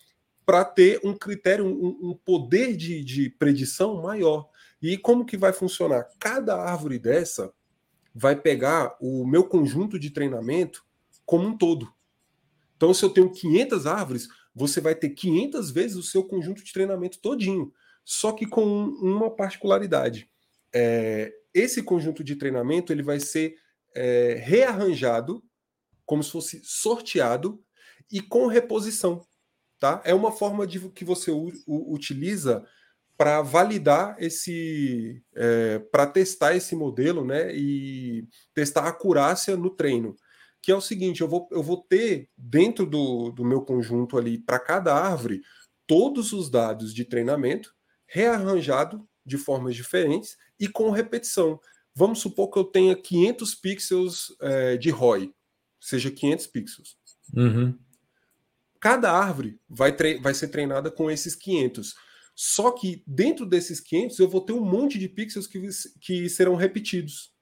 Speaker 2: Para ter um critério, um, um poder de, de predição maior. E como que vai funcionar? Cada árvore dessa vai pegar o meu conjunto de treinamento como um todo. Então, se eu tenho 500 árvores, você vai ter 500 vezes o seu conjunto de treinamento todinho, só que com uma particularidade. É, esse conjunto de treinamento ele vai ser é, rearranjado, como se fosse sorteado e com reposição. Tá? É uma forma de que você utiliza para validar esse, é, para testar esse modelo, né, e testar a acurácia no treino. Que é o seguinte, eu vou, eu vou ter dentro do, do meu conjunto ali, para cada árvore, todos os dados de treinamento rearranjado de formas diferentes e com repetição. Vamos supor que eu tenha 500 pixels é, de ROI, seja 500 pixels.
Speaker 1: Uhum.
Speaker 2: Cada árvore vai, vai ser treinada com esses 500 só que dentro desses 500 eu vou ter um monte de pixels que, que serão repetidos.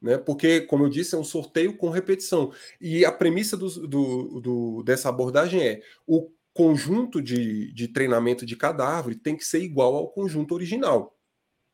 Speaker 2: Né? Porque, como eu disse, é um sorteio com repetição. E a premissa do, do, do, dessa abordagem é o conjunto de, de treinamento de cada árvore tem que ser igual ao conjunto original.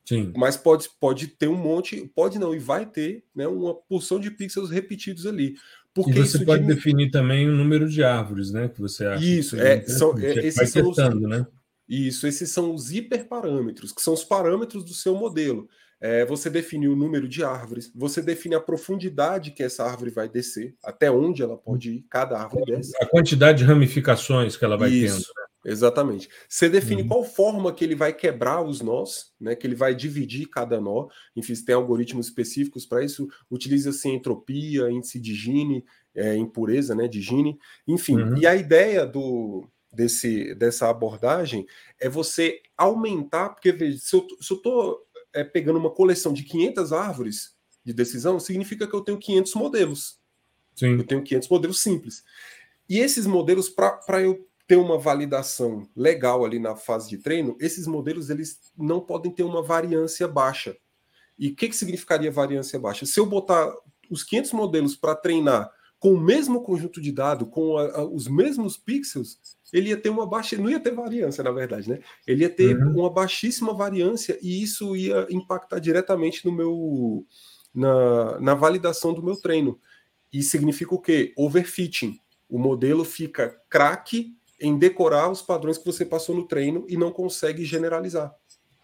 Speaker 1: Sim.
Speaker 2: Mas pode, pode ter um monte, pode não, e vai ter né, uma porção de pixels repetidos ali.
Speaker 1: Porque e você pode definir também o número de árvores, né? Que você acha.
Speaker 2: Isso, é, são, é, esses vai são testando, os, né? Isso, esses são os hiperparâmetros, que são os parâmetros do seu modelo. É, você define o número de árvores, você define a profundidade que essa árvore vai descer, até onde ela pode ir, cada árvore desce.
Speaker 1: A quantidade de ramificações que ela vai
Speaker 2: Isso,
Speaker 1: tendo.
Speaker 2: Exatamente. Você define uhum. qual forma que ele vai quebrar os nós, né? Que ele vai dividir cada nó. Enfim, tem algoritmos específicos para isso. Utiliza-se entropia, índice de Gini, é, impureza, né? De Gini. Enfim, uhum. e a ideia do, desse, dessa abordagem é você aumentar, porque veja, se eu estou é, pegando uma coleção de 500 árvores de decisão, significa que eu tenho 500 modelos. Sim. Eu tenho 500 modelos simples. E esses modelos, para eu ter uma validação legal ali na fase de treino, esses modelos eles não podem ter uma variância baixa. E o que, que significaria variância baixa? Se eu botar os 500 modelos para treinar com o mesmo conjunto de dados, com a, a, os mesmos pixels, ele ia ter uma baixa, não ia ter variância, na verdade, né? Ele ia ter uhum. uma baixíssima variância e isso ia impactar diretamente no meu na, na validação do meu treino. E significa o quê? Overfitting. O modelo fica craque em decorar os padrões que você passou no treino e não consegue generalizar.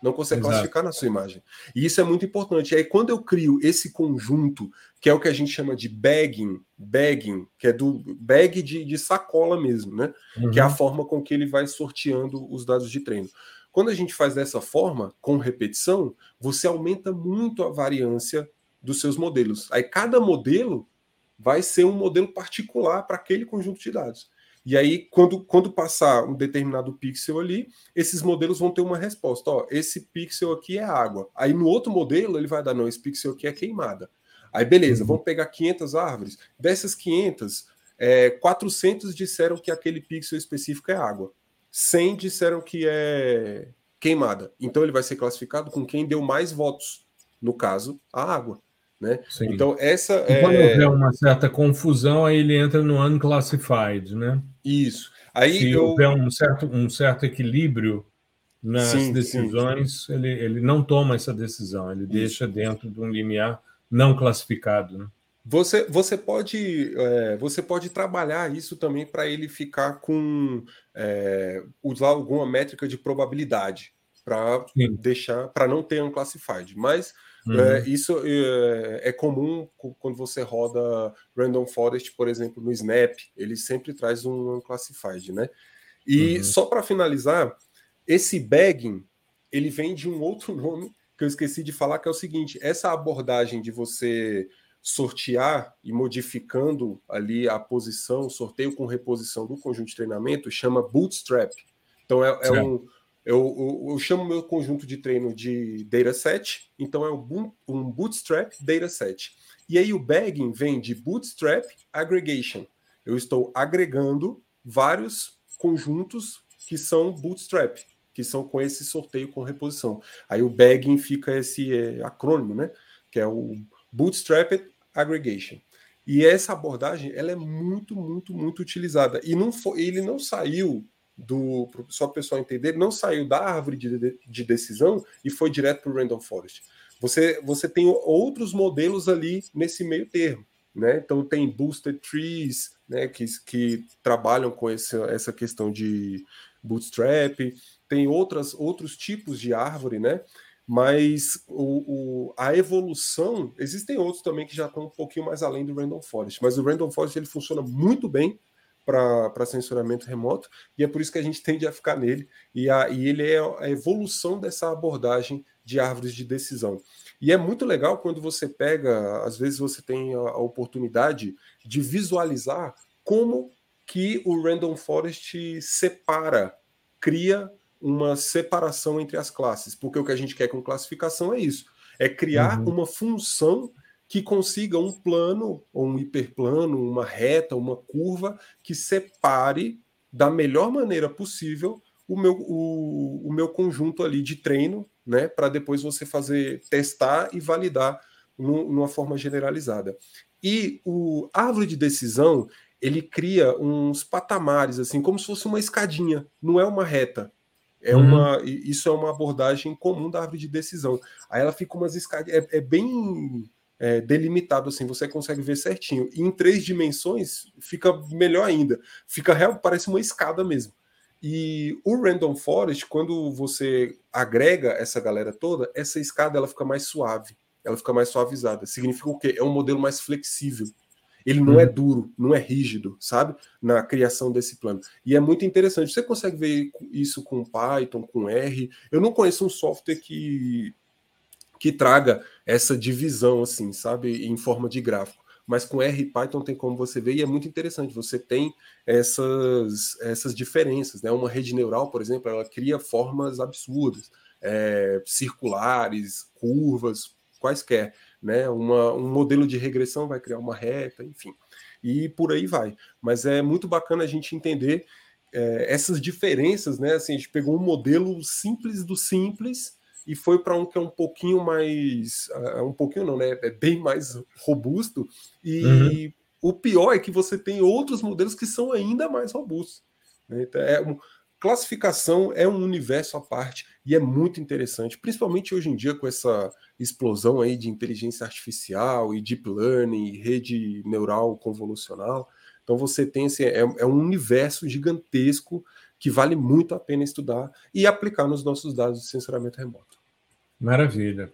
Speaker 2: Não consegue Exato. classificar na sua imagem. E isso é muito importante. E aí, quando eu crio esse conjunto, que é o que a gente chama de bagging, bagging, que é do bag de, de sacola mesmo, né? Uhum. Que é a forma com que ele vai sorteando os dados de treino. Quando a gente faz dessa forma, com repetição, você aumenta muito a variância dos seus modelos. Aí cada modelo vai ser um modelo particular para aquele conjunto de dados. E aí, quando, quando passar um determinado pixel ali, esses modelos vão ter uma resposta. Ó, esse pixel aqui é água. Aí no outro modelo, ele vai dar, não, esse pixel aqui é queimada. Aí beleza, uhum. vamos pegar 500 árvores. Dessas 500, é, 400 disseram que aquele pixel específico é água. 100 disseram que é queimada. Então ele vai ser classificado com quem deu mais votos. No caso, a água. Né? Então, essa
Speaker 1: é. Quando houver uma certa confusão, aí ele entra no unclassified, né?
Speaker 2: Isso.
Speaker 1: Aí Se eu... houver um certo, um certo equilíbrio nas sim, decisões, sim, sim. Ele, ele não toma essa decisão, ele Isso. deixa dentro de um limiar não classificado. Né?
Speaker 2: Você, você, pode, é, você pode trabalhar isso também para ele ficar com é, usar alguma métrica de probabilidade para deixar para não ter um classified. Mas Uhum. É, isso é, é, comum quando você roda Random Forest, por exemplo, no Snap, ele sempre traz um Unclassified, né? E uhum. só para finalizar, esse bagging, ele vem de um outro nome que eu esqueci de falar, que é o seguinte, essa abordagem de você sortear e modificando ali a posição, sorteio com reposição do conjunto de treinamento, chama bootstrap. Então é, é um, eu, eu, eu, chamo meu conjunto de treino de dataset, então é um, um bootstrap dataset. E aí o bagging vem de bootstrap aggregation. Eu estou agregando vários conjuntos que são bootstrap, que são com esse sorteio com reposição. Aí o bagging fica esse é, acrônimo, né? Que é o bootstrap aggregation. E essa abordagem ela é muito, muito, muito utilizada. E não foi, ele não saiu do só para o pessoal entender, não saiu da árvore de, de decisão e foi direto para o Random Forest. Você, você tem outros modelos ali nesse meio termo. Né? Então tem Booster Trees, né, que, que trabalham com esse, essa questão de bootstrap, tem outras, outros tipos de árvore, né? Mas o, o, a evolução, existem outros também que já estão um pouquinho mais além do Random Forest, mas o Random Forest ele funciona muito bem para censuramento remoto, e é por isso que a gente tende a ficar nele, e, a, e ele é a evolução dessa abordagem de árvores de decisão. E é muito legal quando você pega, às vezes você tem a, a oportunidade de visualizar como que o Random Forest separa, cria uma separação entre as classes, porque o que a gente quer com classificação é isso, é criar uhum. uma função que consiga um plano, ou um hiperplano, uma reta, uma curva que separe da melhor maneira possível o meu, o, o meu conjunto ali de treino, né? Para depois você fazer, testar e validar numa forma generalizada. E o árvore de decisão ele cria uns patamares, assim, como se fosse uma escadinha, não é uma reta. É uhum. uma, isso é uma abordagem comum da árvore de decisão. Aí ela fica umas escadinhas, é, é bem é, delimitado assim, você consegue ver certinho. E em três dimensões fica melhor ainda. Fica real, parece uma escada mesmo. E o Random Forest, quando você agrega essa galera toda, essa escada ela fica mais suave, ela fica mais suavizada. Significa o quê? É um modelo mais flexível. Ele não é uhum. duro, não é rígido, sabe? Na criação desse plano. E é muito interessante. Você consegue ver isso com Python, com R. Eu não conheço um software que, que traga essa divisão, assim, sabe? Em forma de gráfico mas com R e Python tem como você ver, e é muito interessante. Você tem essas, essas diferenças. Né? Uma rede neural, por exemplo, ela cria formas absurdas, é, circulares, curvas, quaisquer. Né? Uma, um modelo de regressão vai criar uma reta, enfim. E por aí vai. Mas é muito bacana a gente entender é, essas diferenças, né? Assim, a gente pegou um modelo simples do simples e foi para um que é um pouquinho mais. Uh, um pouquinho não, né? É bem mais robusto. E uhum. o pior é que você tem outros modelos que são ainda mais robustos. Né? Então, é um, classificação é um universo à parte e é muito interessante, principalmente hoje em dia com essa explosão aí de inteligência artificial e deep learning, e rede neural convolucional. Então você tem esse é, é um universo gigantesco que vale muito a pena estudar e aplicar nos nossos dados de sensoramento remoto.
Speaker 1: Maravilha.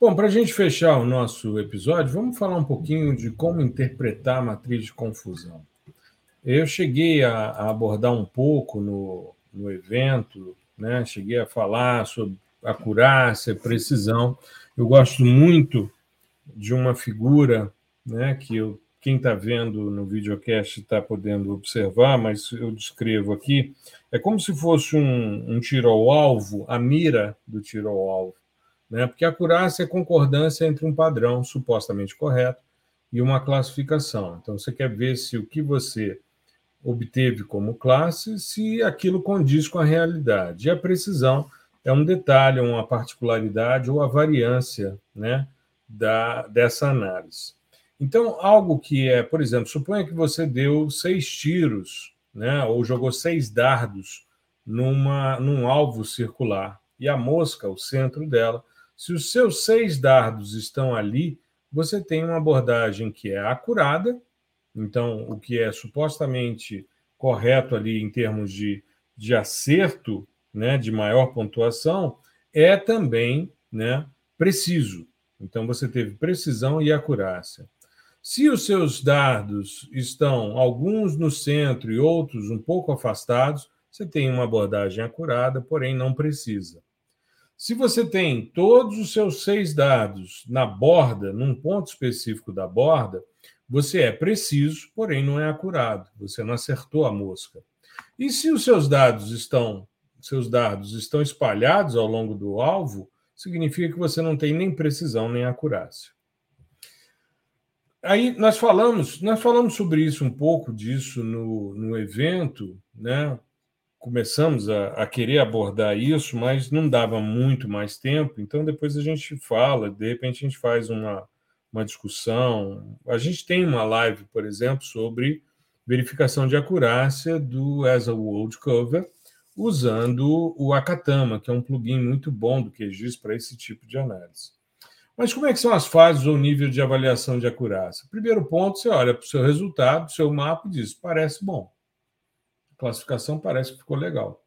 Speaker 1: Bom, para a gente fechar o nosso episódio, vamos falar um pouquinho de como interpretar a matriz de confusão. Eu cheguei a, a abordar um pouco no, no evento, né? cheguei a falar sobre acurácia, precisão. Eu gosto muito de uma figura né, que eu, quem está vendo no videocast está podendo observar, mas eu descrevo aqui. É como se fosse um, um tiro ao alvo, a mira do tiro ao alvo né? porque acurácia é concordância entre um padrão supostamente correto e uma classificação. Então, você quer ver se o que você obteve como classe, se aquilo condiz com a realidade. E a precisão é um detalhe, uma particularidade ou a variância né, da, dessa análise. Então, algo que é, por exemplo, suponha que você deu seis tiros, né, ou jogou seis dardos numa, num alvo circular, e a mosca, o centro dela, se os seus seis dardos estão ali, você tem uma abordagem que é acurada, então, o que é supostamente correto ali em termos de, de acerto, né, de maior pontuação, é também né, preciso. Então, você teve precisão e acurácia. Se os seus dardos estão alguns no centro e outros um pouco afastados, você tem uma abordagem acurada, porém não precisa. Se você tem todos os seus seis dados na borda, num ponto específico da borda, você é preciso, porém não é acurado. Você não acertou a mosca. E se os seus dados estão, seus dados estão espalhados ao longo do alvo, significa que você não tem nem precisão nem acurácia. Aí nós falamos, nós falamos sobre isso um pouco disso no, no evento, né? Começamos a, a, querer abordar isso, mas não dava muito mais tempo, então depois a gente fala, de repente a gente faz uma, uma discussão. A gente tem uma live, por exemplo, sobre verificação de acurácia do As a World Cover, usando o Akatama, que é um plugin muito bom do QGIS para esse tipo de análise. Mas como é que são as fases ou nível de avaliação de acurácia? Primeiro ponto, você olha para o seu resultado, seu mapa e diz, parece bom classificação parece que ficou legal.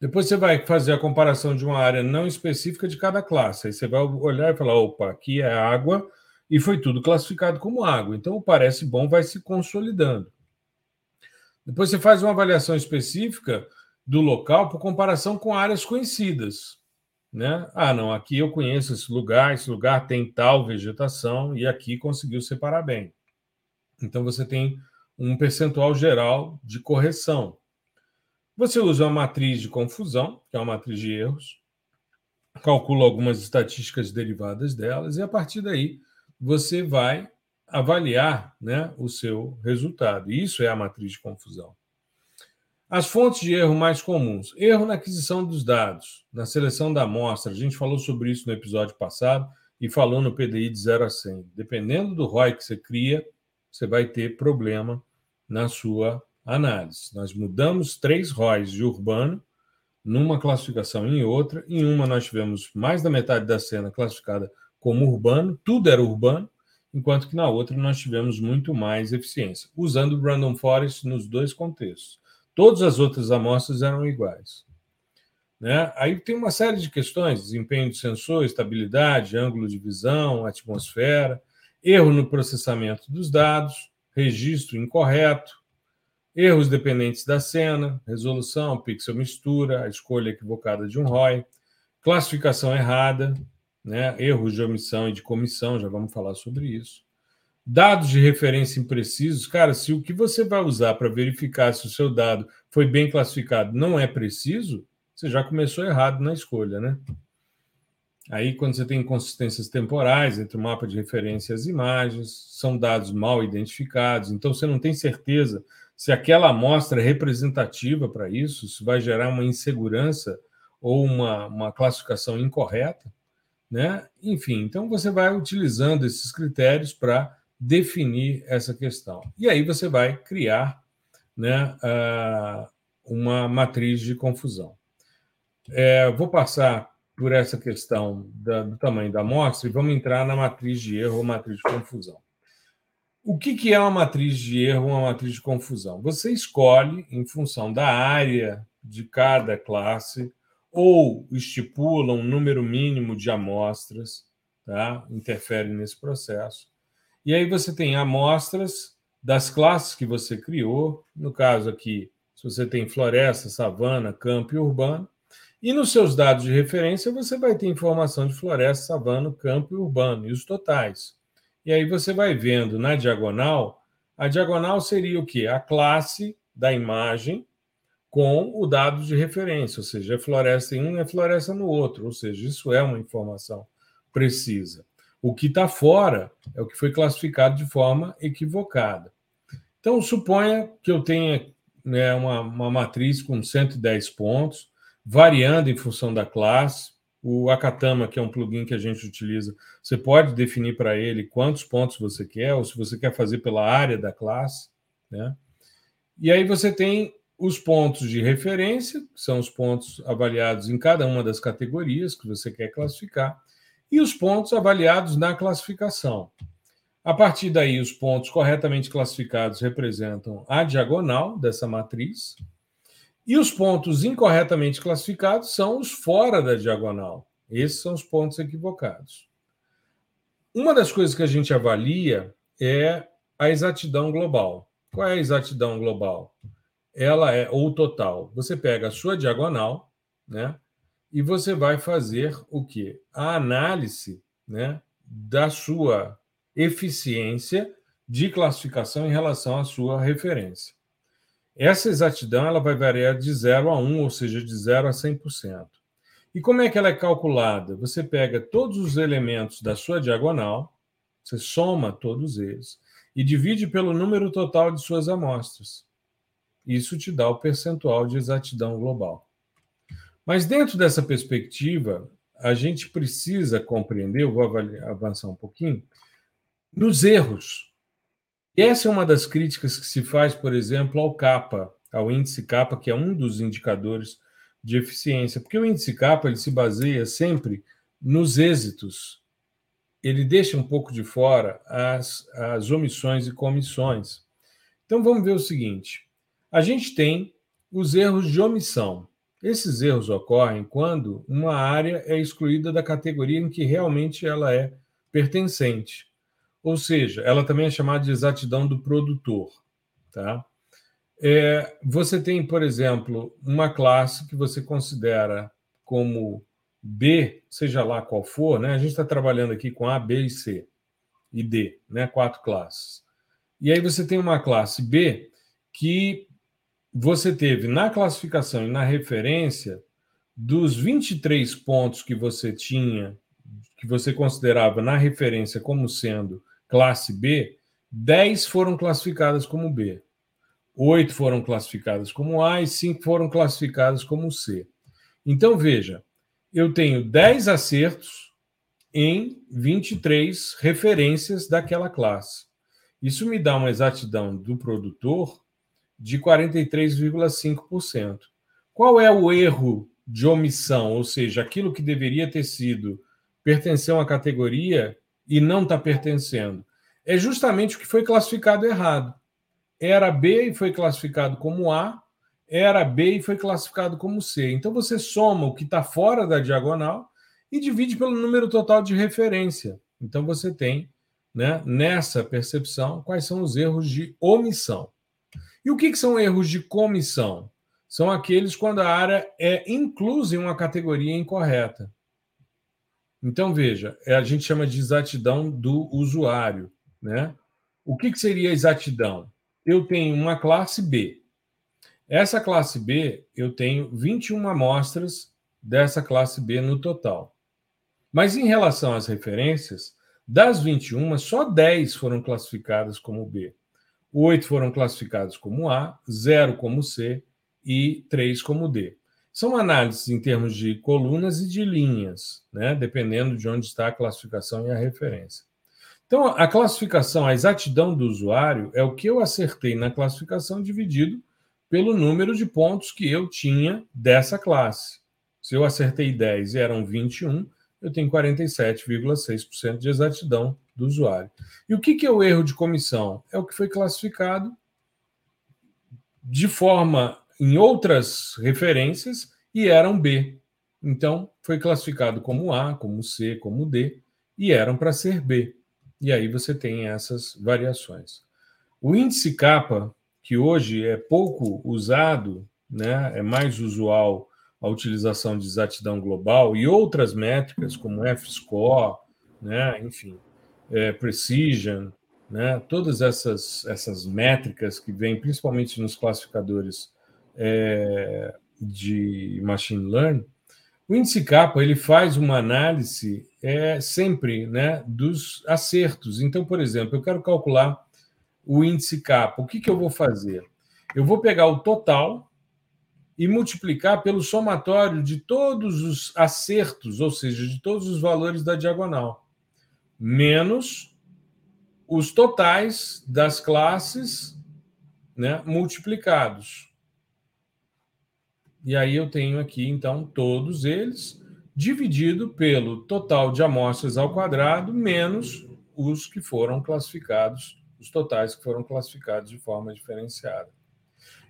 Speaker 1: Depois você vai fazer a comparação de uma área não específica de cada classe. Aí você vai olhar e falar: opa, aqui é água e foi tudo classificado como água. Então o parece bom vai se consolidando. Depois você faz uma avaliação específica do local por comparação com áreas conhecidas. Né? Ah, não, aqui eu conheço esse lugar, esse lugar tem tal vegetação e aqui conseguiu separar bem. Então você tem um percentual geral de correção. Você usa uma matriz de confusão, que é uma matriz de erros, calcula algumas estatísticas derivadas delas, e a partir daí você vai avaliar né, o seu resultado. Isso é a matriz de confusão. As fontes de erro mais comuns: erro na aquisição dos dados, na seleção da amostra. A gente falou sobre isso no episódio passado e falou no PDI de 0 a 100. Dependendo do ROI que você cria, você vai ter problema na sua análise. Nós mudamos três ROIs de urbano numa classificação e em outra. Em uma, nós tivemos mais da metade da cena classificada como urbano, tudo era urbano, enquanto que na outra nós tivemos muito mais eficiência, usando o Random Forest nos dois contextos. Todas as outras amostras eram iguais. Né? Aí tem uma série de questões: desempenho do sensor, estabilidade, ângulo de visão, atmosfera. erro no processamento dos dados, registro incorreto, erros dependentes da cena, resolução, pixel mistura, a escolha equivocada de um ROI, classificação errada, né, erros de omissão e de comissão, já vamos falar sobre isso. Dados de referência imprecisos, cara, se o que você vai usar para verificar se o seu dado foi bem classificado não é preciso, você já começou errado na escolha, né? Aí, quando você tem inconsistências temporais entre o mapa de referência e as imagens, são dados mal identificados, então você não tem certeza se aquela amostra é representativa para isso, se vai gerar uma insegurança ou uma, uma classificação incorreta, né? Enfim, então você vai utilizando esses critérios para definir essa questão. E aí você vai criar né, uh, uma matriz de confusão. É, vou passar por essa questão da, do tamanho da amostra e vamos entrar na matriz de erro ou matriz de confusão. O que, que é uma matriz de erro ou uma matriz de confusão? Você escolhe, em função da área de cada classe, ou estipula um número mínimo de amostras, tá? interfere nesse processo. E aí você tem amostras das classes que você criou, no caso aqui, se você tem floresta, savana, campo e urbano, e nos seus dados de referência você vai ter informação de floresta, savana, campo e urbano, e os totais. E aí você vai vendo na diagonal, a diagonal seria o quê? A classe da imagem com o dado de referência, ou seja, é floresta em um é floresta no outro, ou seja, isso é uma informação precisa. O que está fora é o que foi classificado de forma equivocada. Então, suponha que eu tenha né, uma, uma matriz com 110 pontos, variando em função da classe. O Akatama, que é um plugin que a gente utiliza, você pode definir para ele quantos pontos você quer, ou se você quer fazer pela área da classe. Né? E aí você tem os pontos de referência, que são os pontos avaliados em cada uma das categorias que você quer classificar, e os pontos avaliados na classificação. A partir daí, os pontos corretamente classificados representam a diagonal dessa matriz, e os pontos incorretamente classificados são os fora da diagonal. Esses são os pontos equivocados. Uma das coisas que a gente avalia é a exatidão global. Qual é a exatidão global? Ela é ou total. Você pega a sua diagonal, né? e você vai fazer o que? A análise né, da sua eficiência de classificação em relação à sua referência. Essa exatidão ela vai variar de 0 a 1, ou seja, de 0 a 100%. E como é que ela é calculada? Você pega todos os elementos da sua diagonal, você soma todos eles e divide pelo número total de suas amostras. Isso te dá o percentual de exatidão global. Mas dentro dessa perspectiva, a gente precisa compreender, eu vou avançar um pouquinho, nos erros. Essa é uma das críticas que se faz, por exemplo, ao CAPA, ao índice CAPA, que é um dos indicadores de eficiência, porque o índice CAPA ele se baseia sempre nos êxitos. Ele deixa um pouco de fora as, as omissões e comissões. Então vamos ver o seguinte: a gente tem os erros de omissão. Esses erros ocorrem quando uma área é excluída da categoria em que realmente ela é pertencente. Ou seja, ela também é chamada de exatidão do produtor. Tá? É, você tem, por exemplo, uma classe que você considera como B, seja lá qual for, né? a gente está trabalhando aqui com A, B e C e D, né? quatro classes. E aí você tem uma classe B que você teve na classificação e na referência, dos 23 pontos que você tinha, que você considerava na referência como sendo classe B, 10 foram classificadas como B, 8 foram classificadas como A e 5 foram classificadas como C. Então, veja, eu tenho 10 acertos em 23 referências daquela classe. Isso me dá uma exatidão do produtor de 43,5%. Qual é o erro de omissão, ou seja, aquilo que deveria ter sido pertencer a uma categoria e não está pertencendo? É justamente o que foi classificado errado. Era B e foi classificado como A, era B e foi classificado como C. Então você soma o que está fora da diagonal e divide pelo número total de referência. Então você tem né, nessa percepção quais são os erros de omissão. E o que, que são erros de comissão? São aqueles quando a área é inclusa em uma categoria incorreta. Então, veja, é, a gente chama de exatidão do usuário. Né? O que, que seria exatidão? Eu tenho uma classe B. Essa classe B, eu tenho 21 amostras dessa classe B no total. Mas em relação às referências, das 21, só 10 foram classificadas como B. Oito foram classificados como A, zero como C e três como D. São análises em termos de colunas e de linhas, né? dependendo de onde está a classificação e a referência. Então, a classificação, a exatidão do usuário é o que eu acertei na classificação dividido pelo número de pontos que eu tinha dessa classe. Se eu acertei 10 e eram 21, eu tenho 47,6% de exatidão do usuário. E o que é o erro de comissão? É o que foi classificado de forma em outras referências e eram B. Então, foi classificado como A, como C, como D, e eram para ser B. E aí você tem essas variações. O índice K, que hoje é pouco usado, né, é mais usual a utilização de exatidão global e outras métricas, como F-score, né, enfim, é, precision, né, todas essas, essas métricas que vêm principalmente nos classificadores é, de machine learning, o índice capa ele faz uma análise é, sempre né, dos acertos. Então, por exemplo, eu quero calcular o índice capa. O que, que eu vou fazer? Eu vou pegar o total e multiplicar pelo somatório de todos os acertos, ou seja, de todos os valores da diagonal, menos os totais das classes né, multiplicados. E aí eu tenho aqui, então, todos eles dividido pelo total de amostras ao quadrado menos os que foram classificados, os totais que foram classificados de forma diferenciada.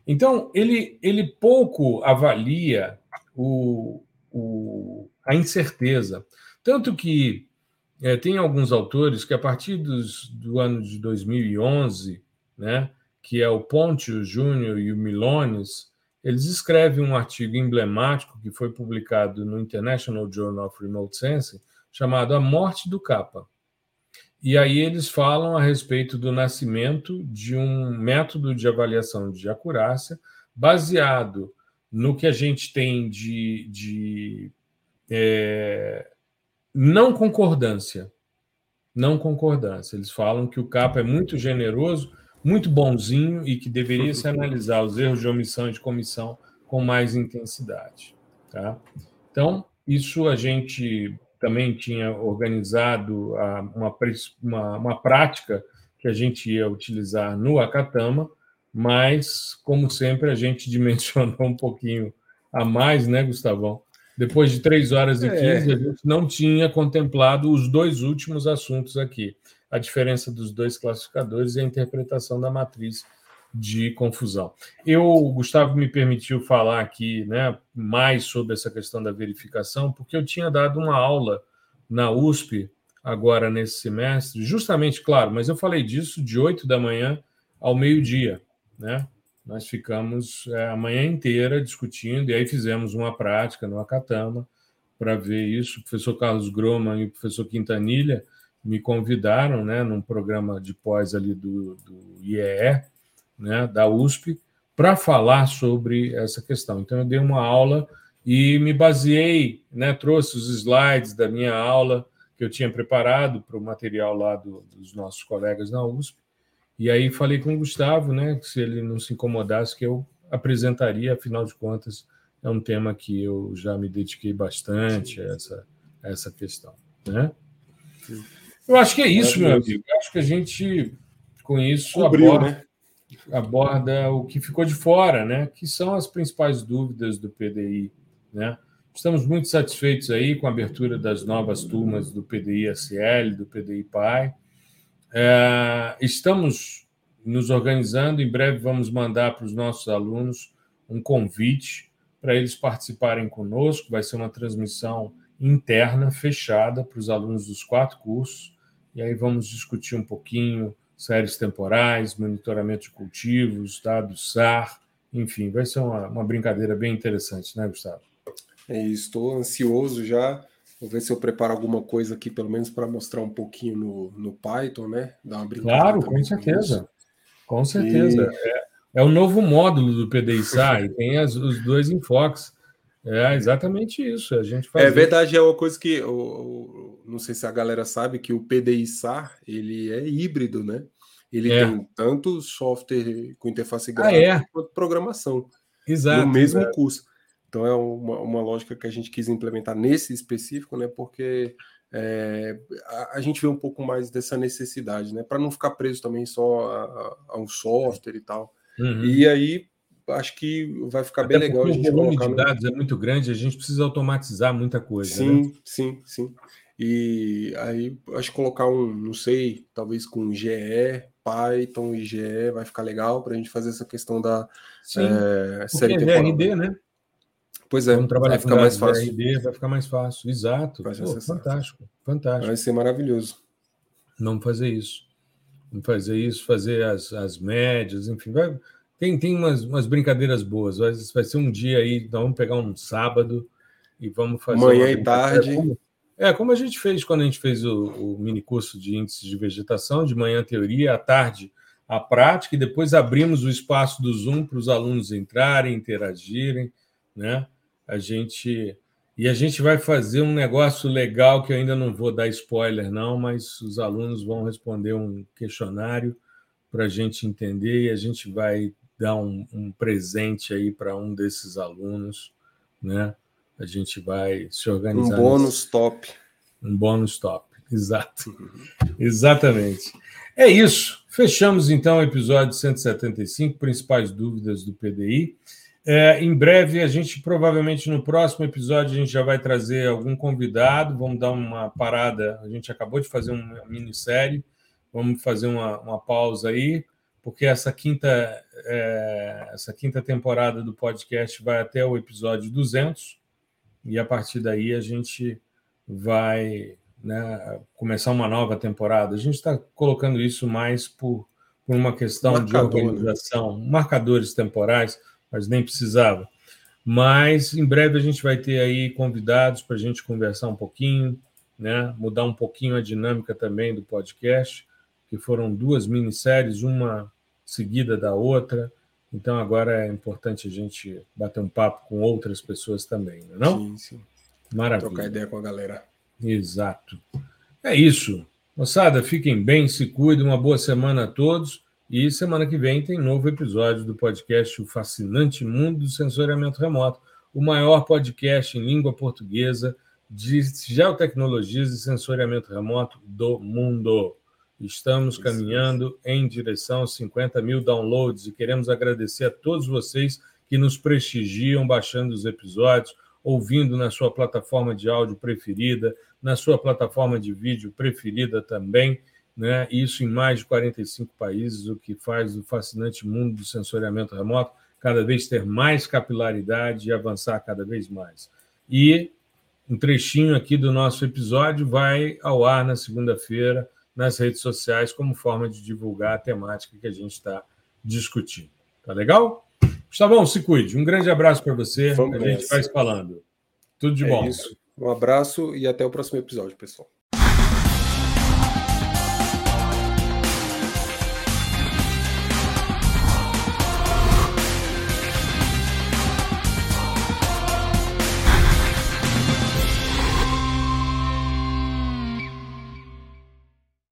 Speaker 1: Então, ele, ele pouco avalia o, o, a incerteza. Tanto que é, tem alguns autores que, a partir dos, do ano de 2011, né, que é o Ponte, o Júnior e o Milones, eles escrevem um artigo emblemático que foi publicado no International Journal of Remote Sensing, chamado A Morte do Capa. E aí eles falam a respeito do nascimento de um método de avaliação de acurácia baseado no que a gente tem de, de é, não concordância. Não concordância. Eles falam que o capa é muito generoso, muito bonzinho e que deveria se analisar os erros de omissão e de comissão com mais intensidade. Tá? Então, isso a gente também tinha organizado uma, uma, uma prática que a gente ia utilizar no Acatama, mas, como sempre, a gente dimensionou um pouquinho a mais, né, Gustavão? Depois de três horas e quinze, é. a gente não tinha contemplado os dois últimos assuntos aqui: a diferença dos dois classificadores e a interpretação da matriz de confusão. Eu, Gustavo, me permitiu falar aqui né, mais sobre essa questão da verificação, porque eu tinha dado uma aula na USP agora nesse semestre, justamente, claro, mas eu falei disso de 8 da manhã ao meio-dia, né? Nós ficamos é, a manhã inteira discutindo, e aí fizemos uma prática no Acatama para ver isso. O professor Carlos Groman e o professor Quintanilha me convidaram, né, num programa de pós ali do, do IEE, né, da USP, para falar sobre essa questão. Então, eu dei uma aula e me baseei, né, trouxe os slides da minha aula que eu tinha preparado para o material lá do, dos nossos colegas na USP. E aí falei com o Gustavo, né, que se ele não se incomodasse, que eu apresentaria, afinal de contas, é um tema que eu já me dediquei bastante a essa, a essa questão. Né? Eu acho que é isso, meu amigo. Eu acho que a gente, com isso, Cobriu, aborda, né? aborda o que ficou de fora, né? que são as principais dúvidas do PDI. Né? Estamos muito satisfeitos aí com a abertura das novas turmas do PDI-SL, do PDI-PAI. É, estamos nos organizando, em breve vamos mandar para os nossos alunos um convite para eles participarem conosco. Vai ser uma transmissão interna, fechada, para os alunos dos quatro cursos. E aí vamos discutir um pouquinho séries temporais, monitoramento de cultivos, dados SAR, enfim, vai ser uma, uma brincadeira bem interessante, né, Gustavo?
Speaker 2: É estou ansioso já. Vou ver se eu preparo alguma coisa aqui, pelo menos para mostrar um pouquinho no, no Python, né?
Speaker 1: Dar uma brincadeira. Claro, com certeza. Com certeza. E... É, é o novo módulo do PDI SAR, e tem as, os dois enfoques. É exatamente isso. A gente
Speaker 2: faz. É verdade, é uma coisa que eu, não sei se a galera sabe que o PDI SAR ele é híbrido, né? Ele é. tem tanto software com interface gráfica ah, é? quanto programação.
Speaker 1: Exato.
Speaker 2: No mesmo é. curso. Então é uma, uma lógica que a gente quis implementar nesse específico, né? Porque é, a, a, gente vê um pouco mais dessa necessidade, né? Para não ficar preso também só a, a, a um software e tal. Uhum. E aí acho que vai ficar Até bem legal a gente
Speaker 1: o volume de dados no... é muito grande, a gente precisa automatizar muita coisa.
Speaker 2: Sim,
Speaker 1: né?
Speaker 2: sim, sim. E aí acho que colocar um, não sei, talvez com GE, Python e GE vai ficar legal para a gente fazer essa questão da
Speaker 1: sim, é, série é VRD, né?
Speaker 2: Pois é,
Speaker 1: vai ficar mais fácil. VRD, vai ficar mais fácil, exato. Pô, fantástico, fantástico.
Speaker 2: Vai ser maravilhoso.
Speaker 1: Não fazer isso. Não fazer isso, fazer as, as médias, enfim, vai, tem, tem umas, umas brincadeiras boas. Vai, vai ser um dia aí, então vamos pegar um sábado e vamos fazer.
Speaker 2: Manhã e tarde.
Speaker 1: Como, é, como a gente fez quando a gente fez o, o mini curso de índices de vegetação, de manhã teoria, à tarde a prática, e depois abrimos o espaço do Zoom para os alunos entrarem, interagirem, né? A gente e a gente vai fazer um negócio legal que eu ainda não vou dar spoiler não, mas os alunos vão responder um questionário para a gente entender e a gente vai dar um, um presente aí para um desses alunos, né? A gente vai se organizar.
Speaker 2: Um bônus nesse... top.
Speaker 1: Um bônus top, exato. Exatamente. É isso. Fechamos então o episódio 175, principais dúvidas do PDI. É, em breve, a gente provavelmente no próximo episódio a gente já vai trazer algum convidado. Vamos dar uma parada. A gente acabou de fazer uma minissérie. Vamos fazer uma, uma pausa aí porque essa quinta, é, essa quinta temporada do podcast vai até o episódio 200, e a partir daí a gente vai né, começar uma nova temporada. A gente está colocando isso mais por, por uma questão Marcador, de organização, marcadores temporais, mas nem precisava. Mas em breve a gente vai ter aí convidados para a gente conversar um pouquinho, né, mudar um pouquinho a dinâmica também do podcast que foram duas minisséries, uma seguida da outra. Então agora é importante a gente bater um papo com outras pessoas também, não é? Não? Sim, sim.
Speaker 2: Maravilha. Trocar ideia com a galera.
Speaker 1: Exato. É isso. Moçada, fiquem bem, se cuidem, uma boa semana a todos. E semana que vem tem novo episódio do podcast O Fascinante Mundo do Sensoriamento Remoto, o maior podcast em língua portuguesa de geotecnologias e sensoriamento remoto do mundo. Estamos caminhando em direção aos 50 mil downloads e queremos agradecer a todos vocês que nos prestigiam baixando os episódios, ouvindo na sua plataforma de áudio preferida, na sua plataforma de vídeo preferida também. Né? Isso em mais de 45 países, o que faz o fascinante mundo do sensoriamento remoto cada vez ter mais capilaridade e avançar cada vez mais. E um trechinho aqui do nosso episódio vai ao ar na segunda-feira nas redes sociais como forma de divulgar a temática que a gente está discutindo. Tá legal? Gustavão, se cuide. Um grande abraço para você. Vamos a gente vai falando. Tudo de é bom. Isso.
Speaker 2: Um abraço e até o próximo episódio, pessoal.